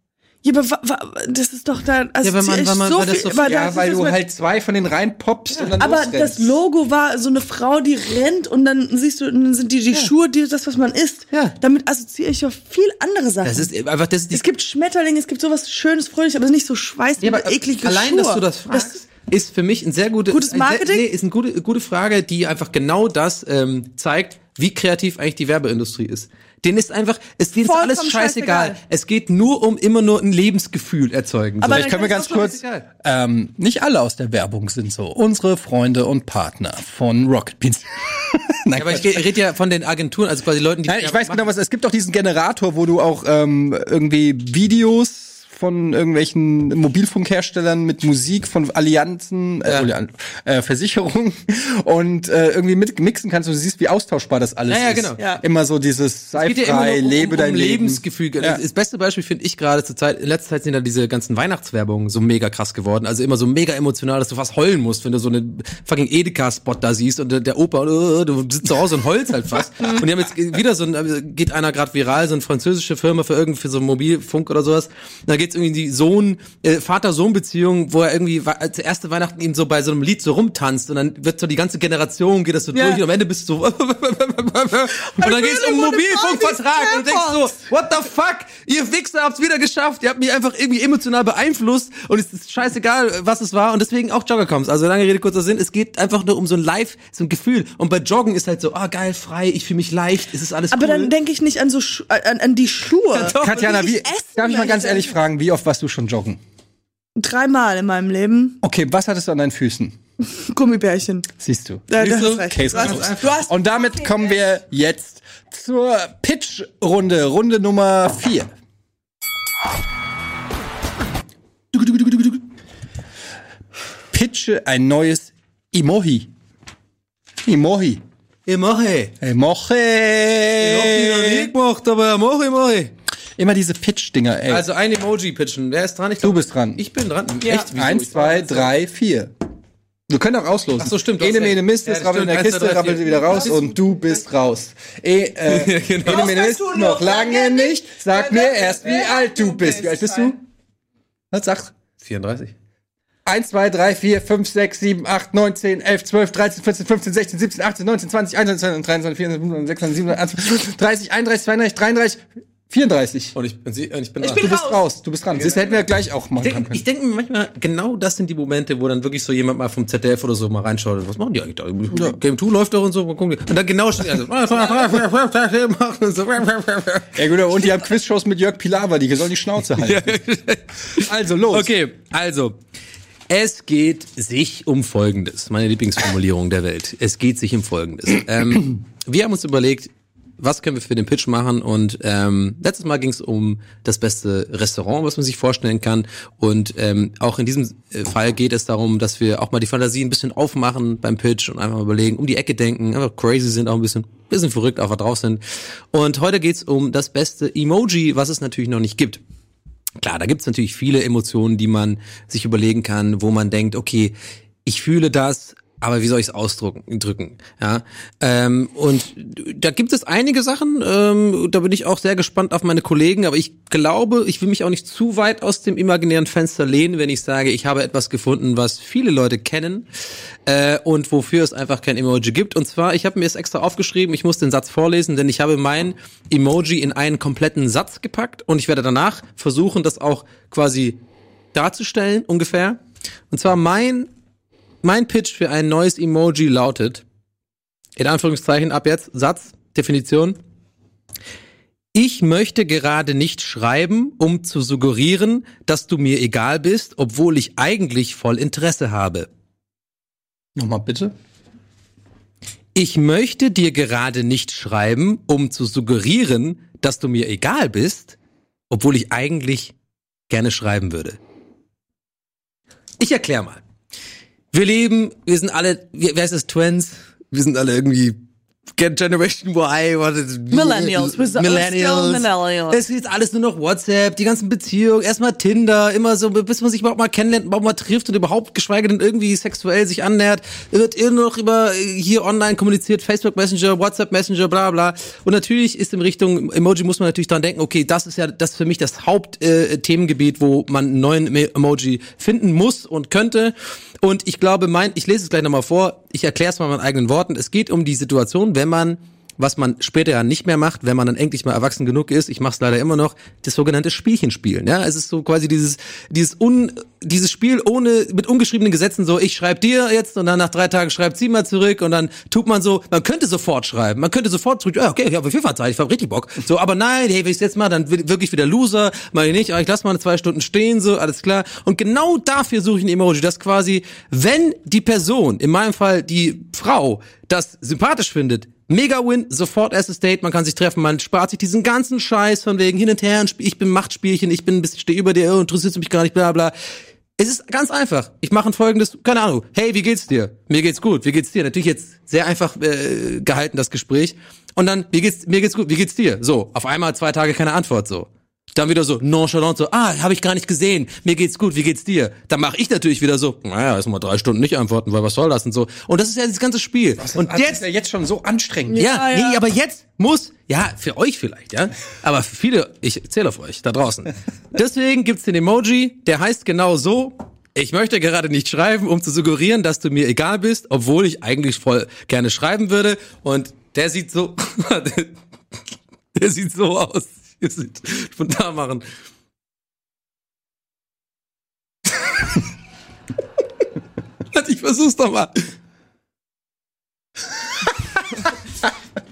Ja, aber wa, wa, das ist doch da, also Ja, weil man- ich weil man- so weil das viel, so aber Ja, weil das du halt zwei von den reinpoppst und dann Aber losrennst. das Logo war so eine Frau, die rennt und dann siehst du, dann sind die, die Schuhe, die, das, was man isst. Ja. Damit assoziiere ich ja viel andere Sachen. Das ist einfach, das ist die es gibt Schmetterlinge, es gibt sowas Schönes, Fröhliches, aber nicht so schweißende, Ja, aber eklige allein, Schuhe. dass du das fragst, ist für mich ein sehr gute, Gutes ein sehr, Marketing? nee, ist eine gute, gute Frage, die einfach genau das ähm, zeigt, wie kreativ eigentlich die Werbeindustrie ist. Den ist einfach, es geht Vollkommen alles scheißegal. scheißegal. Es geht nur um immer nur ein Lebensgefühl erzeugen. Aber so. Vielleicht können wir dann ganz ist auch kurz, ähm, nicht alle aus der Werbung sind so. Unsere Freunde und Partner von Rocket Beans. Nein, aber ich rede ja von den Agenturen, also quasi Leuten, die. Nein, ich weiß genau was. Es gibt doch diesen Generator, wo du auch ähm, irgendwie Videos von irgendwelchen Mobilfunkherstellern mit Musik von Allianzen, äh, Allian- äh, Versicherungen und äh, irgendwie mit mixen kannst und du siehst, wie austauschbar das alles Ja, ja, ist. genau. Ja. Immer so dieses sei geht ja frei, um, lebe um, dein um Leben. Lebensgefühl. Ja. Das beste Beispiel finde ich gerade zur Zeit, in letzter Zeit sind ja diese ganzen Weihnachtswerbungen so mega krass geworden. Also immer so mega emotional, dass du fast heulen musst, wenn du so einen fucking Edeka-Spot da siehst und der, der Opa, äh, du sitzt zu Hause und heulst halt fast. und die haben jetzt wieder so ein, äh, geht einer gerade viral, so eine französische Firma für irgendwie für so Mobilfunk oder sowas. Da geht's irgendwie in die Sohn, äh, Vater-Sohn-Beziehung, wo er irgendwie als erste Weihnachten ihm so bei so einem Lied so rumtanzt und dann wird so die ganze Generation, geht das so Ja. durch und am Ende bist du so und dann geht's um Mobilfunkvertrag und denkst so, what the fuck, ihr Wichser habt's wieder geschafft, ihr habt mich einfach irgendwie emotional beeinflusst und es ist scheißegal, was es war und deswegen auch Jogger kommst. Also lange Rede, kurzer Sinn, es geht einfach nur um so ein Live, so ein Gefühl und bei Joggen ist halt so, ah geil, frei, ich fühle mich leicht, es ist alles aber cool. dann denke ich nicht an so Schu an, an die Schuhe. doch. Katjana, wie, darf ich mal ganz ehrlich fragen, wie oft warst du schon joggen? Dreimal in meinem Leben Okay, was hattest du an deinen Füßen? Gummibärchen. Siehst du. Da, Siehst du? Case du, hast, du hast Und damit kommen wir jetzt zur Pitch-Runde, Runde Nummer 4. Pitche ein neues Emoji. Emoji. Ich mache. Emoji. Ich hab die noch nie gemacht, aber mach ich. Immer diese Pitch-Dinger, ey. Also ein Emoji pitchen. Wer ist dran? Ich du glaub, bist dran. Ich bin dran. Ja. Echt? Wieso? Eins, zwei, drei, vier. Wir können auch auslosen. Ach so, stimmt, du Ene, mene, Mist, Ja, jetzt das rabbelt in der Kiste, zwei, drei, rabbelt vier. wieder raus und du bist raus. E, äh, genau. Ene, mene, Mist, du noch lange nicht. Sag mir erst, wie alt du bist. Wie alt bist du? Was sagst 34. 1, 2, 3, 4, 5, 6, 7, 8, 9, 10, 11, 12, 13, 14, 15, 16, 17, 18, 19, 20, 21, 22, 23, 24, 25, 26, 27, 28, 30, 31, 32, 33, 34. Und ich, und sie, und ich bin Ich dran. bin Du bist raus. raus, du bist dran. Das hätten wir gleich auch machen Ich denke können. denk mir manchmal, genau das sind die Momente, wo dann wirklich so jemand mal vom ZDF oder so mal reinschaut. Was machen die eigentlich da? Game 2 läuft doch und so. Mal gucken. Und dann genau steht also, und so. Ja gut, und die haben Quizshows mit Jörg Pilawa, die sollen die Schnauze halten. Also los. Okay, also. Es geht sich um Folgendes. Meine Lieblingsformulierung der Welt. Es geht sich um Folgendes. Ähm, wir haben uns überlegt, was können wir für den Pitch machen? Und ähm, letztes Mal ging es um das beste Restaurant, was man sich vorstellen kann. Und ähm, auch in diesem äh, Fall geht es darum, dass wir auch mal die Fantasie ein bisschen aufmachen beim Pitch und einfach mal überlegen, um die Ecke denken, einfach crazy sind, auch ein bisschen, bisschen verrückt, einfach drauf sind. Und heute geht's um das beste Emoji, was es natürlich noch nicht gibt. Klar, da gibt's natürlich viele Emotionen, die man sich überlegen kann, wo man denkt, okay, ich fühle das, aber wie soll ich es ausdrücken? Drücken, ja. Ähm, und da gibt es einige Sachen. Ähm, da bin ich auch sehr gespannt auf meine Kollegen. Aber ich glaube, ich will mich auch nicht zu weit aus dem imaginären Fenster lehnen, wenn ich sage, ich habe etwas gefunden, was viele Leute kennen äh, und wofür es einfach kein Emoji gibt. Und zwar, ich habe mir es extra aufgeschrieben. Ich muss den Satz vorlesen, denn ich habe mein Emoji in einen kompletten Satz gepackt und ich werde danach versuchen, das auch quasi darzustellen ungefähr. Und zwar mein mein Pitch für ein neues Emoji lautet, in Anführungszeichen ab jetzt, Satz, Definition. Ich möchte gerade nicht schreiben, um zu suggerieren, dass du mir egal bist, obwohl ich eigentlich voll Interesse habe. Nochmal bitte. Ich möchte dir gerade nicht schreiben, um zu suggerieren, dass du mir egal bist, obwohl ich eigentlich gerne schreiben würde. Ich erklär mal. Wir leben, wir sind alle, wer ist das, Twins? Wir sind alle irgendwie Gen- Generation Y, what is, Millennials, still millennials. Es ist alles nur noch WhatsApp, die ganzen Beziehungen, erstmal Tinder, immer so, bis man sich überhaupt mal kennenlernt, überhaupt mal trifft und überhaupt, geschweige denn irgendwie sexuell sich annähert, wird immer noch über äh, hier online kommuniziert, Facebook Messenger, WhatsApp Messenger, bla bla. Und natürlich ist in Richtung Emoji muss man natürlich dran denken, okay, das ist ja das ist für mich das Hauptthemengebiet, äh, wo man einen neuen Emoji finden muss und könnte. Und ich glaube, mein, ich lese es gleich nochmal vor, ich erkläre es mal in meinen eigenen Worten. Es geht um die Situation, wenn man was man später ja nicht mehr macht, wenn man dann endlich mal erwachsen genug ist, ich mache es leider immer noch, das sogenannte Spielchen spielen. Ja, es ist so quasi dieses dieses un dieses Spiel ohne mit ungeschriebenen Gesetzen so, ich schreibe dir jetzt und dann nach drei Tagen schreibt sie mal zurück und dann tut man so, man könnte sofort schreiben, man könnte sofort zurück, ja, okay, ich habe Fall Zeit, ich habe richtig Bock. So, aber nein, hey, wenn ich jetzt mal, dann wi- wirklich wieder Loser, mal nicht, aber ich lass mal zwei Stunden stehen, so, alles klar. Und genau dafür suche ich ein Emoji, das quasi, wenn die Person, in meinem Fall die Frau, das sympathisch findet, Mega Win, sofort erstes Date, man kann sich treffen, man spart sich diesen ganzen Scheiß von wegen hin und her, ich bin Machtspielchen, ich bin ein bisschen, stehe über dir, oh, interessiert mich gar nicht, bla bla. Es ist ganz einfach. Ich mache ein folgendes, keine Ahnung, hey, wie geht's dir? Mir geht's gut, wie geht's dir? Natürlich jetzt sehr einfach äh, gehalten, das Gespräch. Und dann, wie geht's, mir geht's gut, wie geht's dir? So, auf einmal zwei Tage keine Antwort, so. Dann wieder so nonchalant so, ah, habe ich gar nicht gesehen. Mir geht's gut, wie geht's dir? Dann mache ich natürlich wieder so, naja, erst mal drei Stunden nicht antworten, weil was soll das und so. Und das ist ja das ganze Spiel. und Das jetzt ist ja jetzt schon so anstrengend. ja, Ja, ja. nee, aber jetzt muss, ja, für euch vielleicht, ja, aber für viele, ich zähle auf euch da draußen. Deswegen gibt's den Emoji, der heißt genau so. Ich möchte gerade nicht schreiben, um zu suggerieren, dass du mir egal bist, obwohl ich eigentlich voll gerne schreiben würde. Und der sieht so, der sieht so aus. Ihr seht, spontan machen. Warte, ich versuch's doch mal.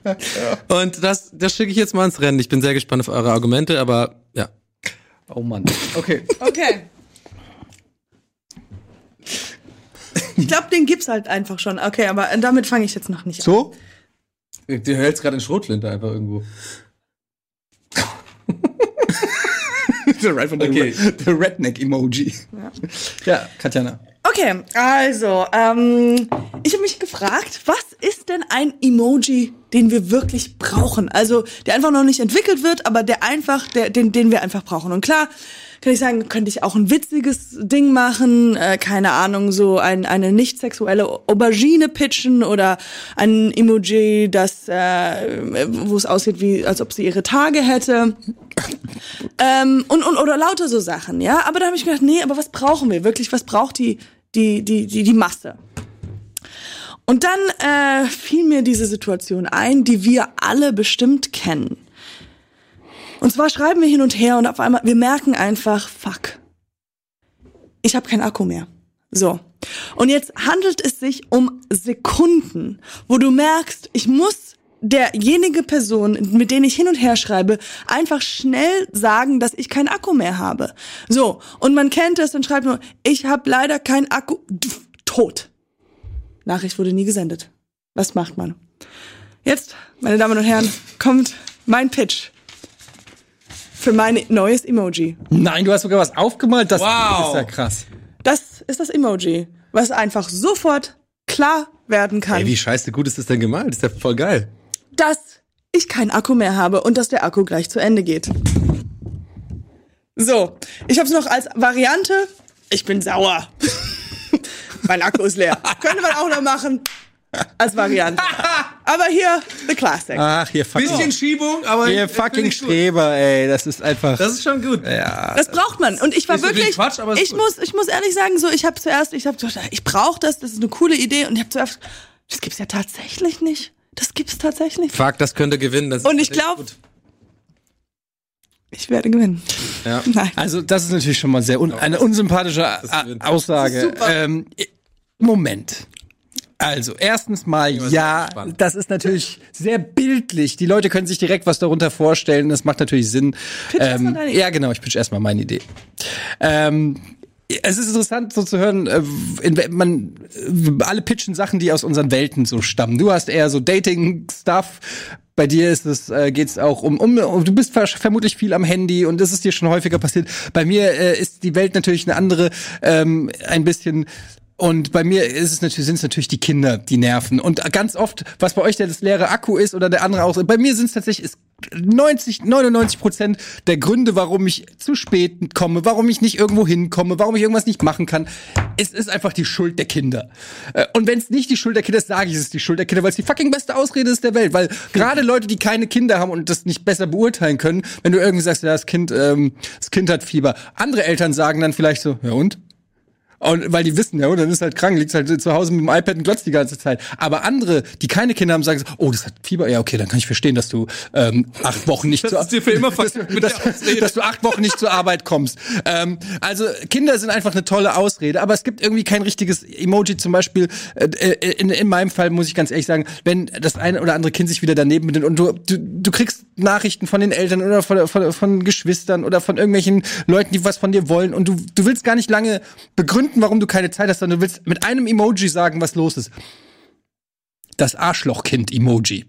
Und das, das schicke ich jetzt mal ins Rennen. Ich bin sehr gespannt auf eure Argumente, aber ja. Oh Mann. Okay. Okay. Ich glaube, den gibt's halt einfach schon. Okay, aber damit fange ich jetzt noch nicht an. So? Du hältst gerade in Schrotflinte einfach irgendwo. right von der, Okay. der Redneck-Emoji. Ja. Katjana. Okay, also, ähm, ich habe mich gefragt, was ist denn ein Emoji, den wir wirklich brauchen? Also, der einfach noch nicht entwickelt wird, aber der einfach, der, den, den wir einfach brauchen. Und klar, kann ich sagen, könnte ich auch ein witziges Ding machen, äh, keine Ahnung, so ein, eine nicht sexuelle Aubergine pitchen oder ein Emoji, das, äh, wo es aussieht, wie, als ob sie ihre Tage hätte. Ähm, und, und oder lauter so Sachen, ja. Aber da habe ich gedacht, nee, aber was brauchen wir wirklich? Was braucht die die die die die Masse? Und dann äh, fiel mir diese Situation ein, die wir alle bestimmt kennen. Und zwar schreiben wir hin und her und auf einmal, wir merken einfach, fuck, ich habe keinen Akku mehr. So. Und jetzt handelt es sich um Sekunden, wo du merkst, ich muss derjenige Person, mit denen ich hin und her schreibe, einfach schnell sagen, dass ich keinen Akku mehr habe. So, und man kennt es und schreibt nur, ich habe leider keinen Akku. Tot. Nachricht wurde nie gesendet. Was macht man? Jetzt, meine Damen und Herren, kommt mein Pitch für mein neues Emoji. Nein, du hast sogar was aufgemalt. Das Wow. ist ja krass. Das ist das Emoji, was einfach sofort klar werden kann, Ey, wie scheiße gut ist das denn gemalt? ist ja voll geil. dass ich keinen Akku mehr habe und dass der Akku gleich zu Ende geht. So, ich habe es noch als Variante. Ich bin sauer. mein Akku ist leer. Könnte man auch noch machen als Variante. Aber hier, the classic. Ach, ihr fucking, Bisschen Schiebung, aber ihr fucking. Streber, ey. Das ist einfach. Das ist schon gut. Das braucht man. Und ich war wirklich, Quatsch, aber ist ich gut. muss, ich muss ehrlich sagen, so, ich habe zuerst, ich habe ich brauche das, das ist eine coole Idee. Und ich habe zuerst, das gibt's ja tatsächlich nicht. Das gibt's tatsächlich nicht. Fuck, das könnte gewinnen. Das ist Und ich glaube, ich werde gewinnen. Ja. Nein. Also, das ist natürlich schon mal sehr un eine unsympathische Aussage. super. Ähm, Moment. Also, erstens mal, ja, das ist natürlich sehr bildlich. Die Leute können sich direkt was darunter vorstellen. Das macht natürlich Sinn. Pitch erst mal deine Idee. ja, genau, ich pitch erstmal meine Idee. Ähm, es ist interessant so zu hören, äh, in, man äh, alle pitchen Sachen, die aus unseren Welten so stammen. Du hast eher so Dating-Stuff. Bei dir ist es äh, geht's auch um, um, du bist ver vermutlich viel am Handy und das ist dir schon häufiger passiert. Bei mir äh, ist die Welt natürlich eine andere, ähm, ein bisschen und bei mir ist es natürlich, sind es natürlich die Kinder, die nerven. Und ganz oft, was bei euch der das leere Akku ist oder der andere auch, bei mir sind es tatsächlich ist 90, 99 Prozent der Gründe, warum ich zu spät komme, warum ich nicht irgendwo hinkomme, warum ich irgendwas nicht machen kann. Es ist einfach die Schuld der Kinder. Äh, Und wenn es nicht die Schuld der Kinder ist, sage ich, es ist die Schuld der Kinder, weil es die fucking beste Ausrede ist der Welt. Weil gerade Leute, die keine Kinder haben und das nicht besser beurteilen können, wenn du irgendwie sagst, ja, das Kind, ähm, das Kind hat Fieber. Andere Eltern sagen dann vielleicht so, ja und? Und weil die wissen, ja, und dann ist halt krank, liegt halt zu Hause mit dem iPad und glotzt die ganze Zeit. Aber andere, die keine Kinder haben, sagen so, oh, das hat Fieber. Ja, okay, dann kann ich verstehen, dass du ähm, acht Wochen nicht zur dir für immer dass, dass du acht Wochen nicht zur Arbeit kommst. Ähm, also Kinder sind einfach eine tolle Ausrede, aber es gibt irgendwie kein richtiges Emoji. Zum Beispiel äh, äh, in, in meinem Fall muss ich ganz ehrlich sagen, wenn das eine oder andere Kind sich wieder daneben benimmt und du, du, du kriegst Nachrichten von den Eltern oder von, von, von Geschwistern oder von irgendwelchen Leuten, die was von dir wollen und du, du willst gar nicht lange begründen, warum du keine Zeit hast, sondern du willst mit einem Emoji sagen, was los ist. Das Arschlochkind-Emoji.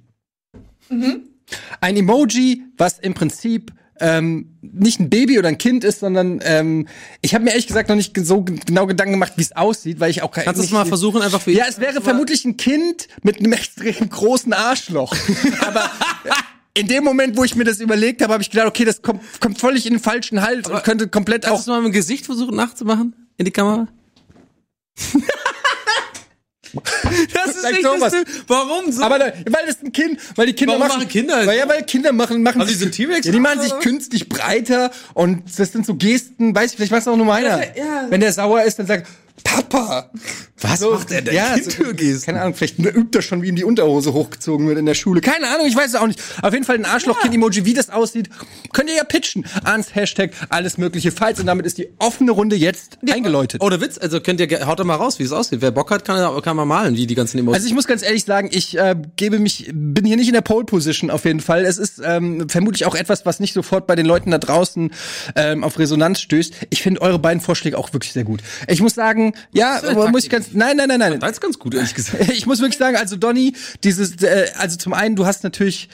Ein Emoji, was im Prinzip ähm, nicht ein Baby oder ein Kind ist, sondern ähm, ich habe mir ehrlich gesagt noch nicht so genau Gedanken gemacht, wie es aussieht, weil ich auch kein- Kannst du es mal versuchen, einfach für Ja, es wäre vermutlich ein Kind mit einem extrem großen Arschloch. Aber in dem Moment, wo ich mir das überlegt habe, habe ich gedacht, okay, das kommt, kommt völlig in den falschen Hals und könnte komplett Kannst auch du mal mit dem Gesicht versuchen nachzumachen? In die Kamera? das ist nicht sowas. Warum so? Aber da, weil das ein Kind, weil die Kinder Warum machen, machen Kinder Weil ja, weil Kinder machen, machen Also T-Rex Ja, die machen sich künstlich breiter und das sind so Gesten, weiß ich, vielleicht macht es auch nur meiner. Ja. Wenn der sauer ist, dann sagt Papa. Was So, macht der denn? Ja, so, keine Ahnung, vielleicht übt er schon, wie ihm die Unterhose hochgezogen wird in der Schule. Keine Ahnung, ich weiß es auch nicht. Auf jeden Fall ein Arschlochkind-Emoji, wie das aussieht, könnt ihr ja pitchen ans Hashtag alles mögliche Falls und damit ist die offene Runde jetzt eingeläutet. Ohne Witz, also könnt ihr, haut doch mal raus, wie es aussieht. Wer Bock hat, kann, kann mal malen, wie die ganzen Emojis. Also ich muss ganz ehrlich sagen, ich äh, gebe mich, bin hier nicht in der Pole Position auf jeden Fall. Es ist ähm, vermutlich auch etwas, was nicht sofort bei den Leuten da draußen ähm, auf Resonanz stößt. Ich finde eure beiden Vorschläge auch wirklich sehr gut. Ich muss sagen, ja, muss ich ganz, nein, nein, nein, nein. das ist ganz gut, ehrlich gesagt. Ich muss wirklich sagen, also Donny, dieses, äh, also zum einen, du hast natürlich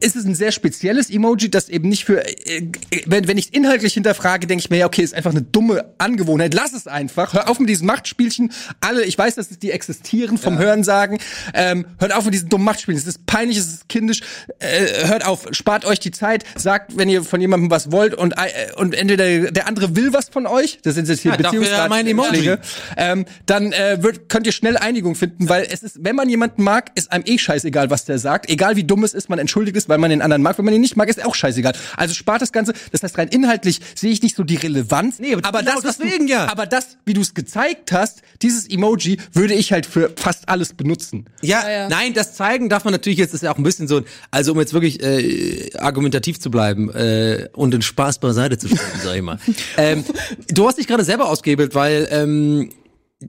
ist es ein sehr spezielles Emoji, das eben nicht für, äh, wenn, wenn ich inhaltlich hinterfrage, denke ich mir, ja, okay, ist einfach eine dumme Angewohnheit. Lass es einfach. Hör auf mit diesen Machtspielchen. Alle, ich weiß, dass es die existieren vom Hörensagen. Ähm, hört auf mit diesen dummen Machtspielen. Es ist peinlich, es ist kindisch. Äh, hört auf, spart euch die Zeit. Sagt, wenn ihr von jemandem was wollt und, äh, und entweder der andere will was von euch, das sind jetzt hier Ja, ja mein Emoji. Ähm, dann äh, wird, könnt ihr schnell Einigung finden, weil es ist, wenn man jemanden mag, ist einem eh scheißegal, was der sagt. Egal wie dumm es ist, man entschuldigt es, weil man den anderen mag. Wenn man ihn nicht mag, ist auch scheißegal. Also spart das Ganze. Das heißt, rein inhaltlich sehe ich nicht so die Relevanz. Nee, aber genau das, deswegen du, ja. Aber das, wie du es gezeigt hast, dieses Emoji, würde ich halt für fast alles benutzen. Ja, ja. nein, das zeigen darf man natürlich jetzt, ist ja auch ein bisschen so, also um jetzt wirklich äh, argumentativ zu bleiben äh, und den Spaß beiseite zu stellen, sag ich mal. ähm, du hast dich gerade selber ausgehebelt, weil ähm,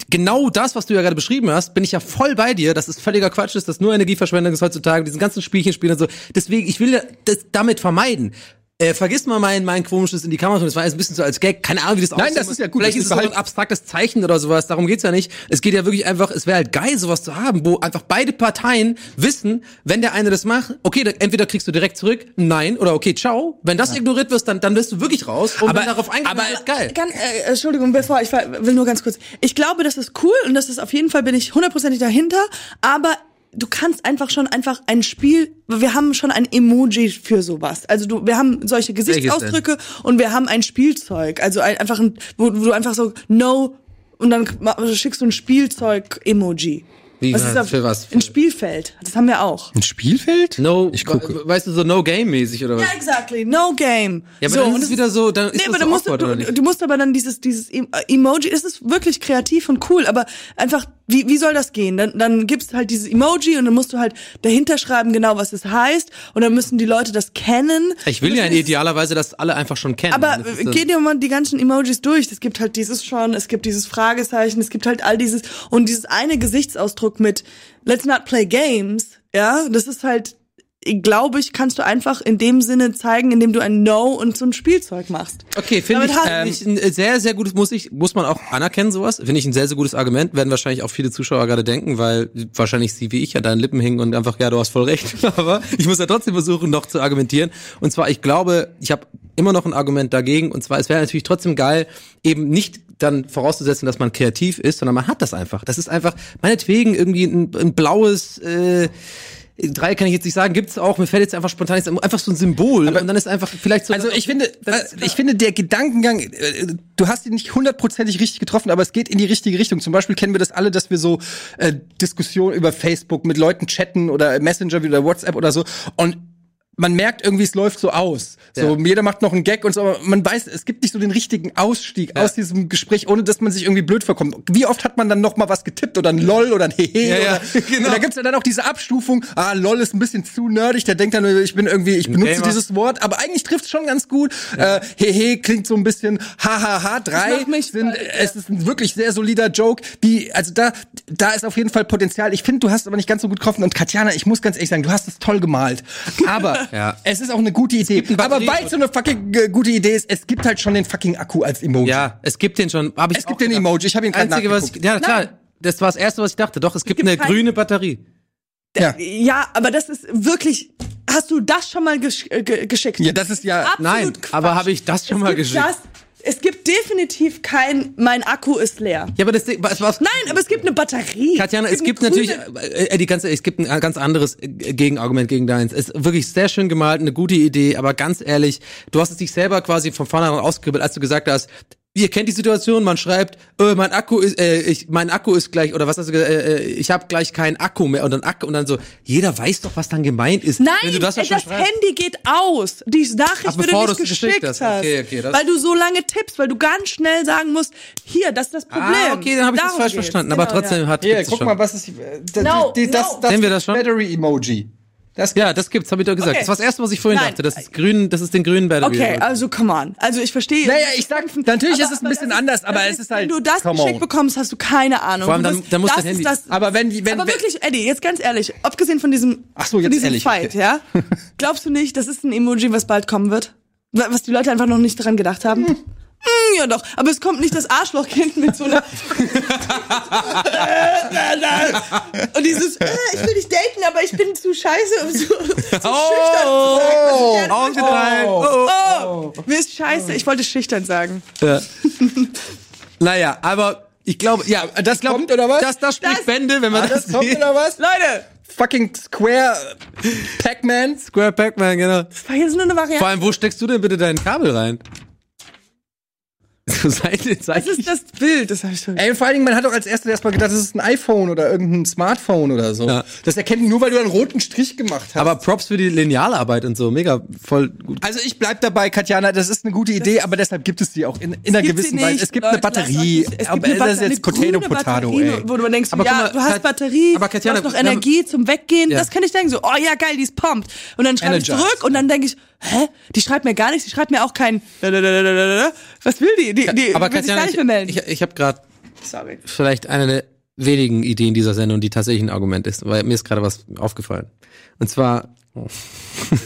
genau das, was du ja gerade beschrieben hast, bin ich ja voll bei dir, dass es völliger Quatsch ist, dass nur Energieverschwendung ist heutzutage, diesen ganzen Spielchen spielen und so. Deswegen, ich will das damit vermeiden. Äh, vergiss mal mein, mein komisches in die Kamera, das war jetzt ein bisschen so als Gag, keine Ahnung, wie das Nein, aussieht. das ist ja gut, Vielleicht das ist es ist so ein halt- abstraktes Zeichen oder sowas, darum geht's ja nicht. Es geht ja wirklich einfach, es wäre halt geil, sowas zu haben, wo einfach beide Parteien wissen, wenn der eine das macht, okay, dann entweder kriegst du direkt zurück, nein, oder okay, ciao. Wenn das ignoriert wirst, dann, dann bist du wirklich raus. Und Aber- wenn darauf eingegangen aber- wird, geil. Ganz, äh, Entschuldigung, bevor ich will nur ganz kurz. Ich glaube, das ist cool und das ist auf jeden Fall bin ich hundertprozentig dahinter. Aber du kannst einfach schon einfach ein Spiel. Wir haben schon ein Emoji für sowas. Also du, wir haben solche Gesichtsausdrücke und wir haben ein Spielzeug. Also ein, einfach ein, wo, wo du einfach so no und dann schickst du ein Spielzeug-Emoji. Wie, Was ist da- für was? Ein Spielfeld. Das haben wir auch. Ein Spielfeld? No, Ich gucke. we- weißt du, so No-Game-mäßig oder was? Ja, exactly. No game. Ja, aber so, dann ist es wieder so, dann ist nee, das aber so musst du, awkward, oder du, nicht? du musst aber dann dieses, dieses Em- Emoji, es ist wirklich kreativ und cool, aber einfach, wie, wie soll das gehen? Dann, dann gibst halt dieses Emoji und dann musst du halt dahinter schreiben, genau was es heißt und dann müssen die Leute das kennen. Ich will ja idealerweise, dass alle einfach schon kennen. aber äh, das- geh dir mal die ganzen Emojis durch. Es gibt halt dieses schon, es gibt dieses Fragezeichen, es gibt halt all dieses und dieses eine Gesichtsausdruck mit Let's not play games. Ja, das ist halt, glaube ich, kannst du einfach in dem Sinne zeigen, indem du ein No und so ein Spielzeug machst. Okay, finde ich, ähm, ich ein sehr, sehr gutes, muss ich, muss man auch anerkennen, sowas. Finde ich ein sehr, sehr gutes Argument. Werden wahrscheinlich auch viele Zuschauer gerade denken, weil wahrscheinlich sie wie ich an deinen Lippen hingen und einfach, ja, du hast voll recht. Aber ich muss ja trotzdem versuchen, noch zu argumentieren. Und zwar, ich glaube, ich habe immer noch ein Argument dagegen. Und zwar, es wäre natürlich trotzdem geil, eben nicht dann vorauszusetzen, dass man kreativ ist, sondern man hat das einfach. Das ist einfach, meinetwegen irgendwie ein, ein blaues, äh, Drei kann ich jetzt nicht sagen, gibt's auch, mir fällt jetzt einfach spontan jetzt einfach so ein Symbol und dann ist einfach vielleicht so Also ich finde, äh, ich finde der Gedankengang, äh, du hast ihn nicht hundertprozentig richtig getroffen, aber es geht in die richtige Richtung. Zum Beispiel kennen wir das alle, dass wir so äh, Diskussionen über Facebook mit Leuten chatten oder Messenger wie oder WhatsApp oder so und man merkt irgendwie, es läuft so aus. So, Ja. jeder macht noch einen Gag und so, aber man weiß, es gibt nicht so den richtigen Ausstieg aus diesem Gespräch, ohne dass man sich irgendwie blöd vorkommt. Wie oft hat man dann noch mal was getippt oder ein LOL oder ein Hehe Ja, ja, genau. und da gibt's ja dann auch diese Abstufung, ah, LOL ist ein bisschen zu nerdig, der denkt dann, ich bin irgendwie, ich benutze Gamer. dieses Wort, aber eigentlich trifft's schon ganz gut. Äh, Hehe klingt so ein bisschen hahaha, drei mich sind, voll, es ist ein wirklich sehr solider Joke, wie, also da, da ist auf jeden Fall Potenzial. Ich finde, du hast aber nicht ganz so gut getroffen und Katjana, ich muss ganz ehrlich sagen, du hast es toll gemalt. Aber Ja. es ist auch eine gute Idee. einen Aber weil es so eine fucking äh, gute Idee ist, es gibt halt schon den fucking Akku als Emoji. Ja, es gibt den schon. Hab ich Es gibt den gedacht. Emoji, ich habe ihn gerade Einzige, was ich, ja klar, Nein. das war das erste, was ich dachte. Doch, es gibt, gibt eine kein- grüne Batterie. Ja. Ja, aber das ist wirklich. Hast du das schon mal gesch äh, ge geschickt? ja, das ist ja. Absolut Nein, Quatsch. aber habe ich das schon Es mal gibt geschickt? Das, es gibt definitiv kein, mein Akku ist leer. Ja, aber das, was, was, Nein, aber es gibt eine Batterie. Katjana, es gibt eine natürlich, grüne- äh, die ganze, es gibt ein ganz anderes äh, Gegenargument gegen deins. Es ist wirklich sehr schön gemalt, eine gute Idee, aber ganz ehrlich, du hast es dich selber quasi von vornherein ausgeribbelt, als du gesagt hast, ihr kennt die Situation, man schreibt, äh, mein Akku ist, äh, ich, mein Akku ist gleich, oder was hast du gesagt, äh, äh, ich habe gleich keinen Akku mehr und dann Akku und dann so, jeder weiß doch, was dann gemeint ist. Nein, Wenn du das, ey, schon das schreibst. Handy geht aus. Die Nachricht Ach, wird bevor du es geschickt geschickt hast. hast. Okay, okay, das- weil du so lange tippst, weil du ganz schnell sagen musst, hier, das ist das Problem. Ah, okay, dann habe ich das Darum falsch geht's. verstanden, Genau, aber trotzdem ja. hat Hier, guck schon. mal, was ist äh, das, No, die, das, no. das Sehen wir das schon? Battery Emoji. Das Ja, das gibt's, habe ich doch gesagt. Okay. Das war das erste, was ich vorhin Nein. dachte. Das ist grün, das ist den grünen Battery. Okay, also come on. Also ich verstehe. Naja, ich sag, natürlich Aber- ist es ein bisschen anders, aber es ist halt. Wenn du das on. bekommst, hast du keine Ahnung. Vor allem dann- dann muss das das Handy- das, Aber wenn, wenn, aber wirklich, Eddie, jetzt ganz ehrlich, abgesehen von diesem, Ach so, jetzt von diesem ehrlich, Fight, okay. ja? Glaubst du nicht, das ist ein Emoji, was bald kommen wird? Wa- Was die Leute einfach noch nicht dran gedacht haben? Hm, ja doch, aber es kommt nicht das Arschlochkind mit so einer und dieses äh, ich will dich daten, aber ich bin zu scheiße und zu, zu schüchtern. Oh, zu sagen, gerne ausgeteilt. Oh, oh, mir ist scheiße. Ich wollte schüchtern sagen. Ja. naja, aber ich glaube, ja, das ich glaub, kommt, oder was? Das, das spricht Das- Bände, wenn man Ah, das, das kommt sieht. oder was? Leute, Fucking Square Pac-Man. Square Pac-Man, genau. das war jetzt nur eine Variante. Vor allem, wo steckst du denn bitte dein Kabel rein? Seite, Seite. Das ist das Bild, das habe ich schon. Ey, vor allen Dingen, man hat doch als erstes erstmal gedacht, das ist ein iPhone oder irgendein Smartphone oder so. Ja. Das erkennt nur, weil du einen roten Strich gemacht hast. aber Props für die Linealarbeit und so, mega voll gut. also ich bleib dabei, Katjana, das ist eine gute Idee, aber deshalb gibt es die auch in, in einer gewissen Weise. nicht, Es gibt Leute, eine Batterie. Es aber gibt eine das ist jetzt Batterie- eine Potato grüne Potato, Batterie, ey. Wo du denkst, Aber ja, mal, du hast Kat- Batterie, aber Katjana, du hast noch Energie zum Weggehen. Ja. Das kann ich denken, so, oh ja, geil, die ist pumped. Und dann schreibe ich zurück und dann denke ich, hä, die schreibt mir gar nichts, die schreibt mir auch kein, was will die? Die, die aber will sich gar nicht mehr melden. ich, ich, ich habe gerade vielleicht eine der wenigen Ideen dieser Sendung, die tatsächlich ein Argument ist, weil mir ist gerade was aufgefallen. Und zwar, oh.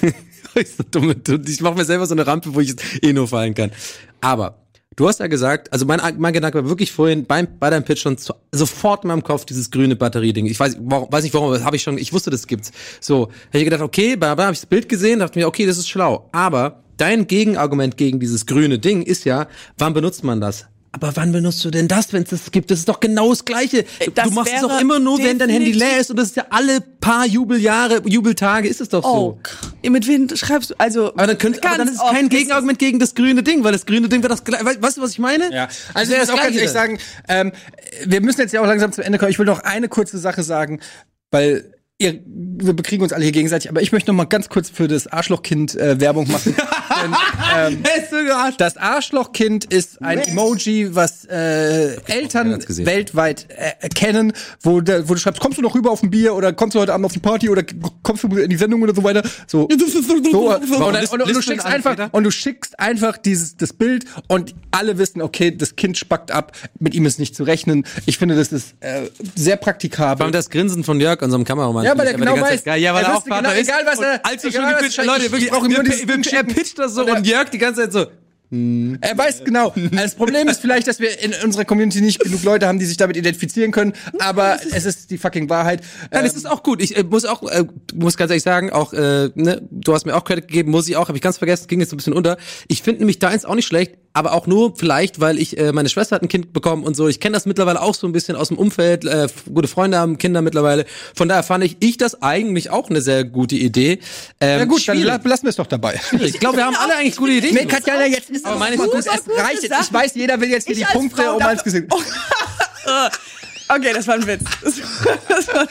ich so dumm, ich mache mir selber so eine Rampe, wo ich eh nur fallen kann. Aber du hast ja gesagt, also mein, mein Gedanke war wirklich vorhin beim, bei deinem Pitch schon zu, sofort in meinem Kopf dieses grüne Batterieding. Ich weiß, warum, weiß nicht warum, aber das habe ich schon, ich wusste, das gibt's. So, habe ich gedacht, okay, da habe ich das Bild gesehen, dachte mir, okay, das ist schlau. Aber dein Gegenargument gegen dieses grüne Ding ist ja, wann benutzt man das? Aber wann benutzt du denn das, wenn es das gibt? Das ist doch genau das Gleiche. Du, Das du machst es wäre doch immer nur, wenn dein Handy leer ist und das ist ja alle paar Jubeljahre, Jubeltage ist es doch Oh, so. mit wem schreibst du? Also, Aber dann, könnt, aber dann ist es kein Gegenargument gegen das grüne Ding, weil das grüne Ding wird das gleiche. Weißt du, was ich meine? Ja, Das also wäre ich muss auch ganz ehrlich sagen, ähm, wir müssen jetzt ja auch langsam zum Ende kommen. Ich will noch eine kurze Sache sagen, weil ihr, wir bekriegen uns alle hier gegenseitig, aber ich möchte noch mal ganz kurz für das Arschlochkind äh, Werbung machen. Denn, ähm, das Arschlochkind ist ein Emoji, was äh, Eltern weltweit äh, erkennen, wo, der, wo du schreibst, kommst du noch rüber auf ein Bier oder kommst du heute Abend auf die Party oder kommst du in die Sendung oder so weiter. So, so und, und, und, du schickst einfach und du schickst einfach dieses das Bild und alle wissen, okay, das Kind spackt ab, mit ihm ist nicht zu rechnen. Ich finde, das ist äh, sehr praktikabel. Vor allem das Grinsen von Jörg, unserem Kameramann. Ja, weil er genau weiß. Zeit. Ja, weil er er, auch Vater genau, ist. egal, was er- und allzu egal, schon gepitcht. er- Leute, ich- wirklich, dieses wir- Ding er pitcht das so Und und Jörg die ganze Zeit so. Er weiß genau. Das Problem ist vielleicht, dass wir in unserer Community nicht genug Leute haben, die sich damit identifizieren können, aber es ist die fucking Wahrheit. Nein, Ähm, es ist auch gut. Ich äh, muss auch, äh, muss ganz ehrlich sagen, auch, äh, ne, du hast mir auch Credit gegeben, muss ich auch, habe ich ganz vergessen, ging jetzt so ein bisschen unter. Ich finde nämlich deins auch nicht schlecht, aber auch nur vielleicht, weil ich, äh, meine Schwester hat ein Kind bekommen und so. Ich kenne das mittlerweile auch so ein bisschen aus dem Umfeld. Äh, gute Freunde haben Kinder mittlerweile. Von daher fand ich, ich das eigentlich auch eine sehr gute Idee. Ähm, ja gut, dann schwierig. la- lassen wir es doch dabei. Ich glaube, wir haben alle eigentlich gute Ideen. Nee, Katjana, jetzt ist Aber es meine gut, gut. es reicht jetzt. Ich weiß, jeder will jetzt hier die Punkte Frau um ans Gesicht. okay, das war ein Witz. War,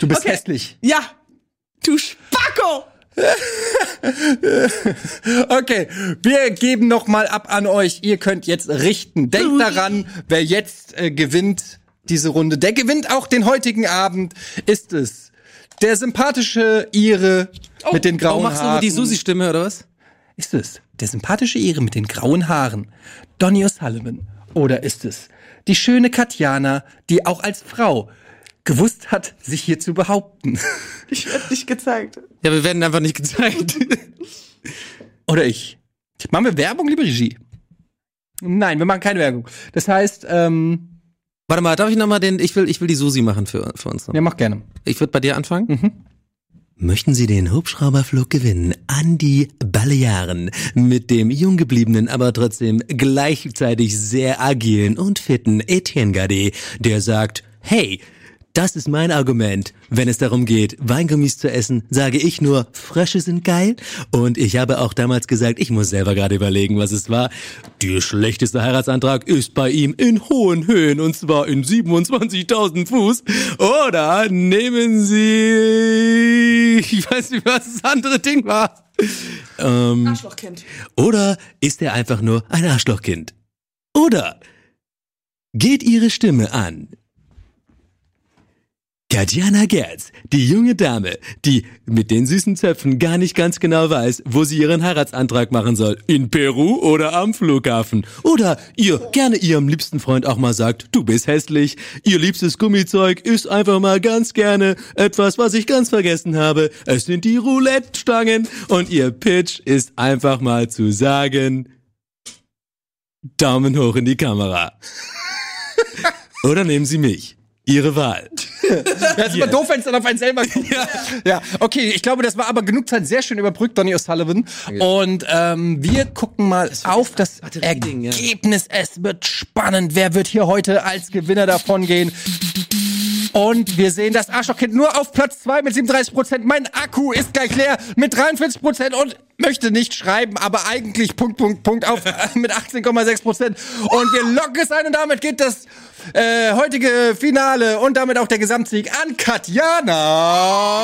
Du bist Okay. hässlich. ja, du Spacko! Okay, wir geben noch mal ab an euch. Ihr könnt jetzt richten. Denkt daran, wer jetzt äh, gewinnt diese Runde, der gewinnt auch den heutigen Abend. Ist es der sympathische Ire mit den grauen Warum machst du Haaren? nur die Susi-Stimme oder was? Ist es der sympathische Ire mit den grauen Haaren, Donny O'Sullivan? Oder ist es die schöne Katjana, die auch als Frau gewusst hat, sich hier zu behaupten? Ich werde nicht gezeigt. Ja, wir werden einfach nicht gezeigt. Oder ich? Machen wir Werbung, liebe Regie? Nein, wir machen keine Werbung. Das heißt, ähm, Warte mal, darf ich noch mal den, ich will, ich will die Susi machen für, für uns. noch. ja, mach gerne. Ich würde bei dir anfangen. Möchten Sie den Hubschrauberflug gewinnen an die Balearen mit dem jung gebliebenen, aber trotzdem gleichzeitig sehr agilen und fitten Etienne Gade, der sagt, hey, das ist mein Argument. Wenn es darum geht, Weingummis zu essen, sage ich nur, Frösche sind geil. Und ich habe auch damals gesagt, ich muss selber gerade überlegen, was es war. Der schlechteste Heiratsantrag ist bei ihm in hohen Höhen und zwar in 27.000 Fuß. Oder nehmen Sie, ich weiß nicht, was das andere Ding war. Ähm, Arschlochkind. oder ist er einfach nur ein Arschlochkind? Oder geht Ihre Stimme an Katjana Gerz, die junge Dame, die mit den süßen Zöpfen gar nicht ganz genau weiß, wo sie ihren Heiratsantrag machen soll. In Peru oder am Flughafen. Oder ihr gerne ihrem liebsten Freund auch mal sagt, du bist hässlich. Ihr liebstes Gummizeug ist einfach mal ganz gerne etwas, was ich ganz vergessen habe. Es sind die Roulette-Stangen. Und ihr Pitch ist einfach mal zu sagen, Daumen hoch in die Kamera. Oder nehmen Sie mich. Ihre Wahl. Das ist immer doof, wenn es dann auf einen selber kommt. Ja. ja, okay, ich glaube, das war aber genug Zeit sehr schön überbrückt, Donny O'Sullivan. Und ähm, wir gucken mal auf das Batterieding, ja. Ergebnis. Es wird spannend. Wer wird hier heute als Gewinner davon gehen? Und wir sehen das Arschlochkind nur auf Platz 2 mit 37 Prozent. Mein Akku ist gleich leer mit 43 Prozent und möchte nicht schreiben, aber eigentlich Punkt, Punkt, Punkt auf mit 18,6 Prozent. Und wir locken es ein und damit geht das äh, heutige Finale und damit auch der Gesamtsieg an Katjana.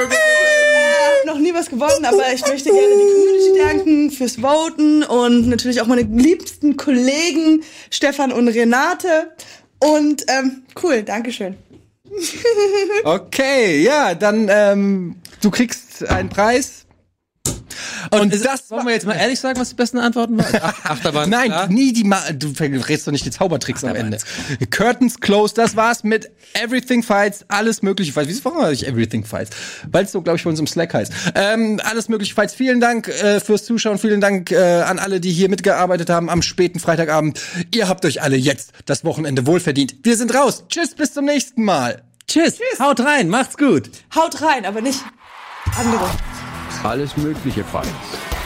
noch nie was gewonnen, aber ich möchte gerne die Community danken fürs Voten und natürlich auch meine liebsten Kollegen Stefan und Renate. Und ähm, cool, Dankeschön. Okay, ja, dann ähm, du kriegst einen Preis. Und, das Wollen wir jetzt mal ehrlich sagen, was die besten Antworten waren? Ach, Achterbahn. Nein, klar. nie die Ma du verrätst doch nicht die Zaubertricks am Ende. Curtains closed, das war's mit Everything Fights, alles mögliche Fights. Wieso warum ich Everything Fights? Weil es so, glaube ich, bei uns im Slack heißt. Ähm, alles mögliche Fights. Vielen Dank äh, fürs Zuschauen, vielen Dank äh, an alle, die hier mitgearbeitet haben am späten Freitagabend. Ihr habt euch alle jetzt das Wochenende wohlverdient. Wir sind raus. Tschüss, bis zum nächsten Mal. Tschüss. Haut rein. Macht's gut. Haut rein, aber nicht andere. Alles mögliche Fights.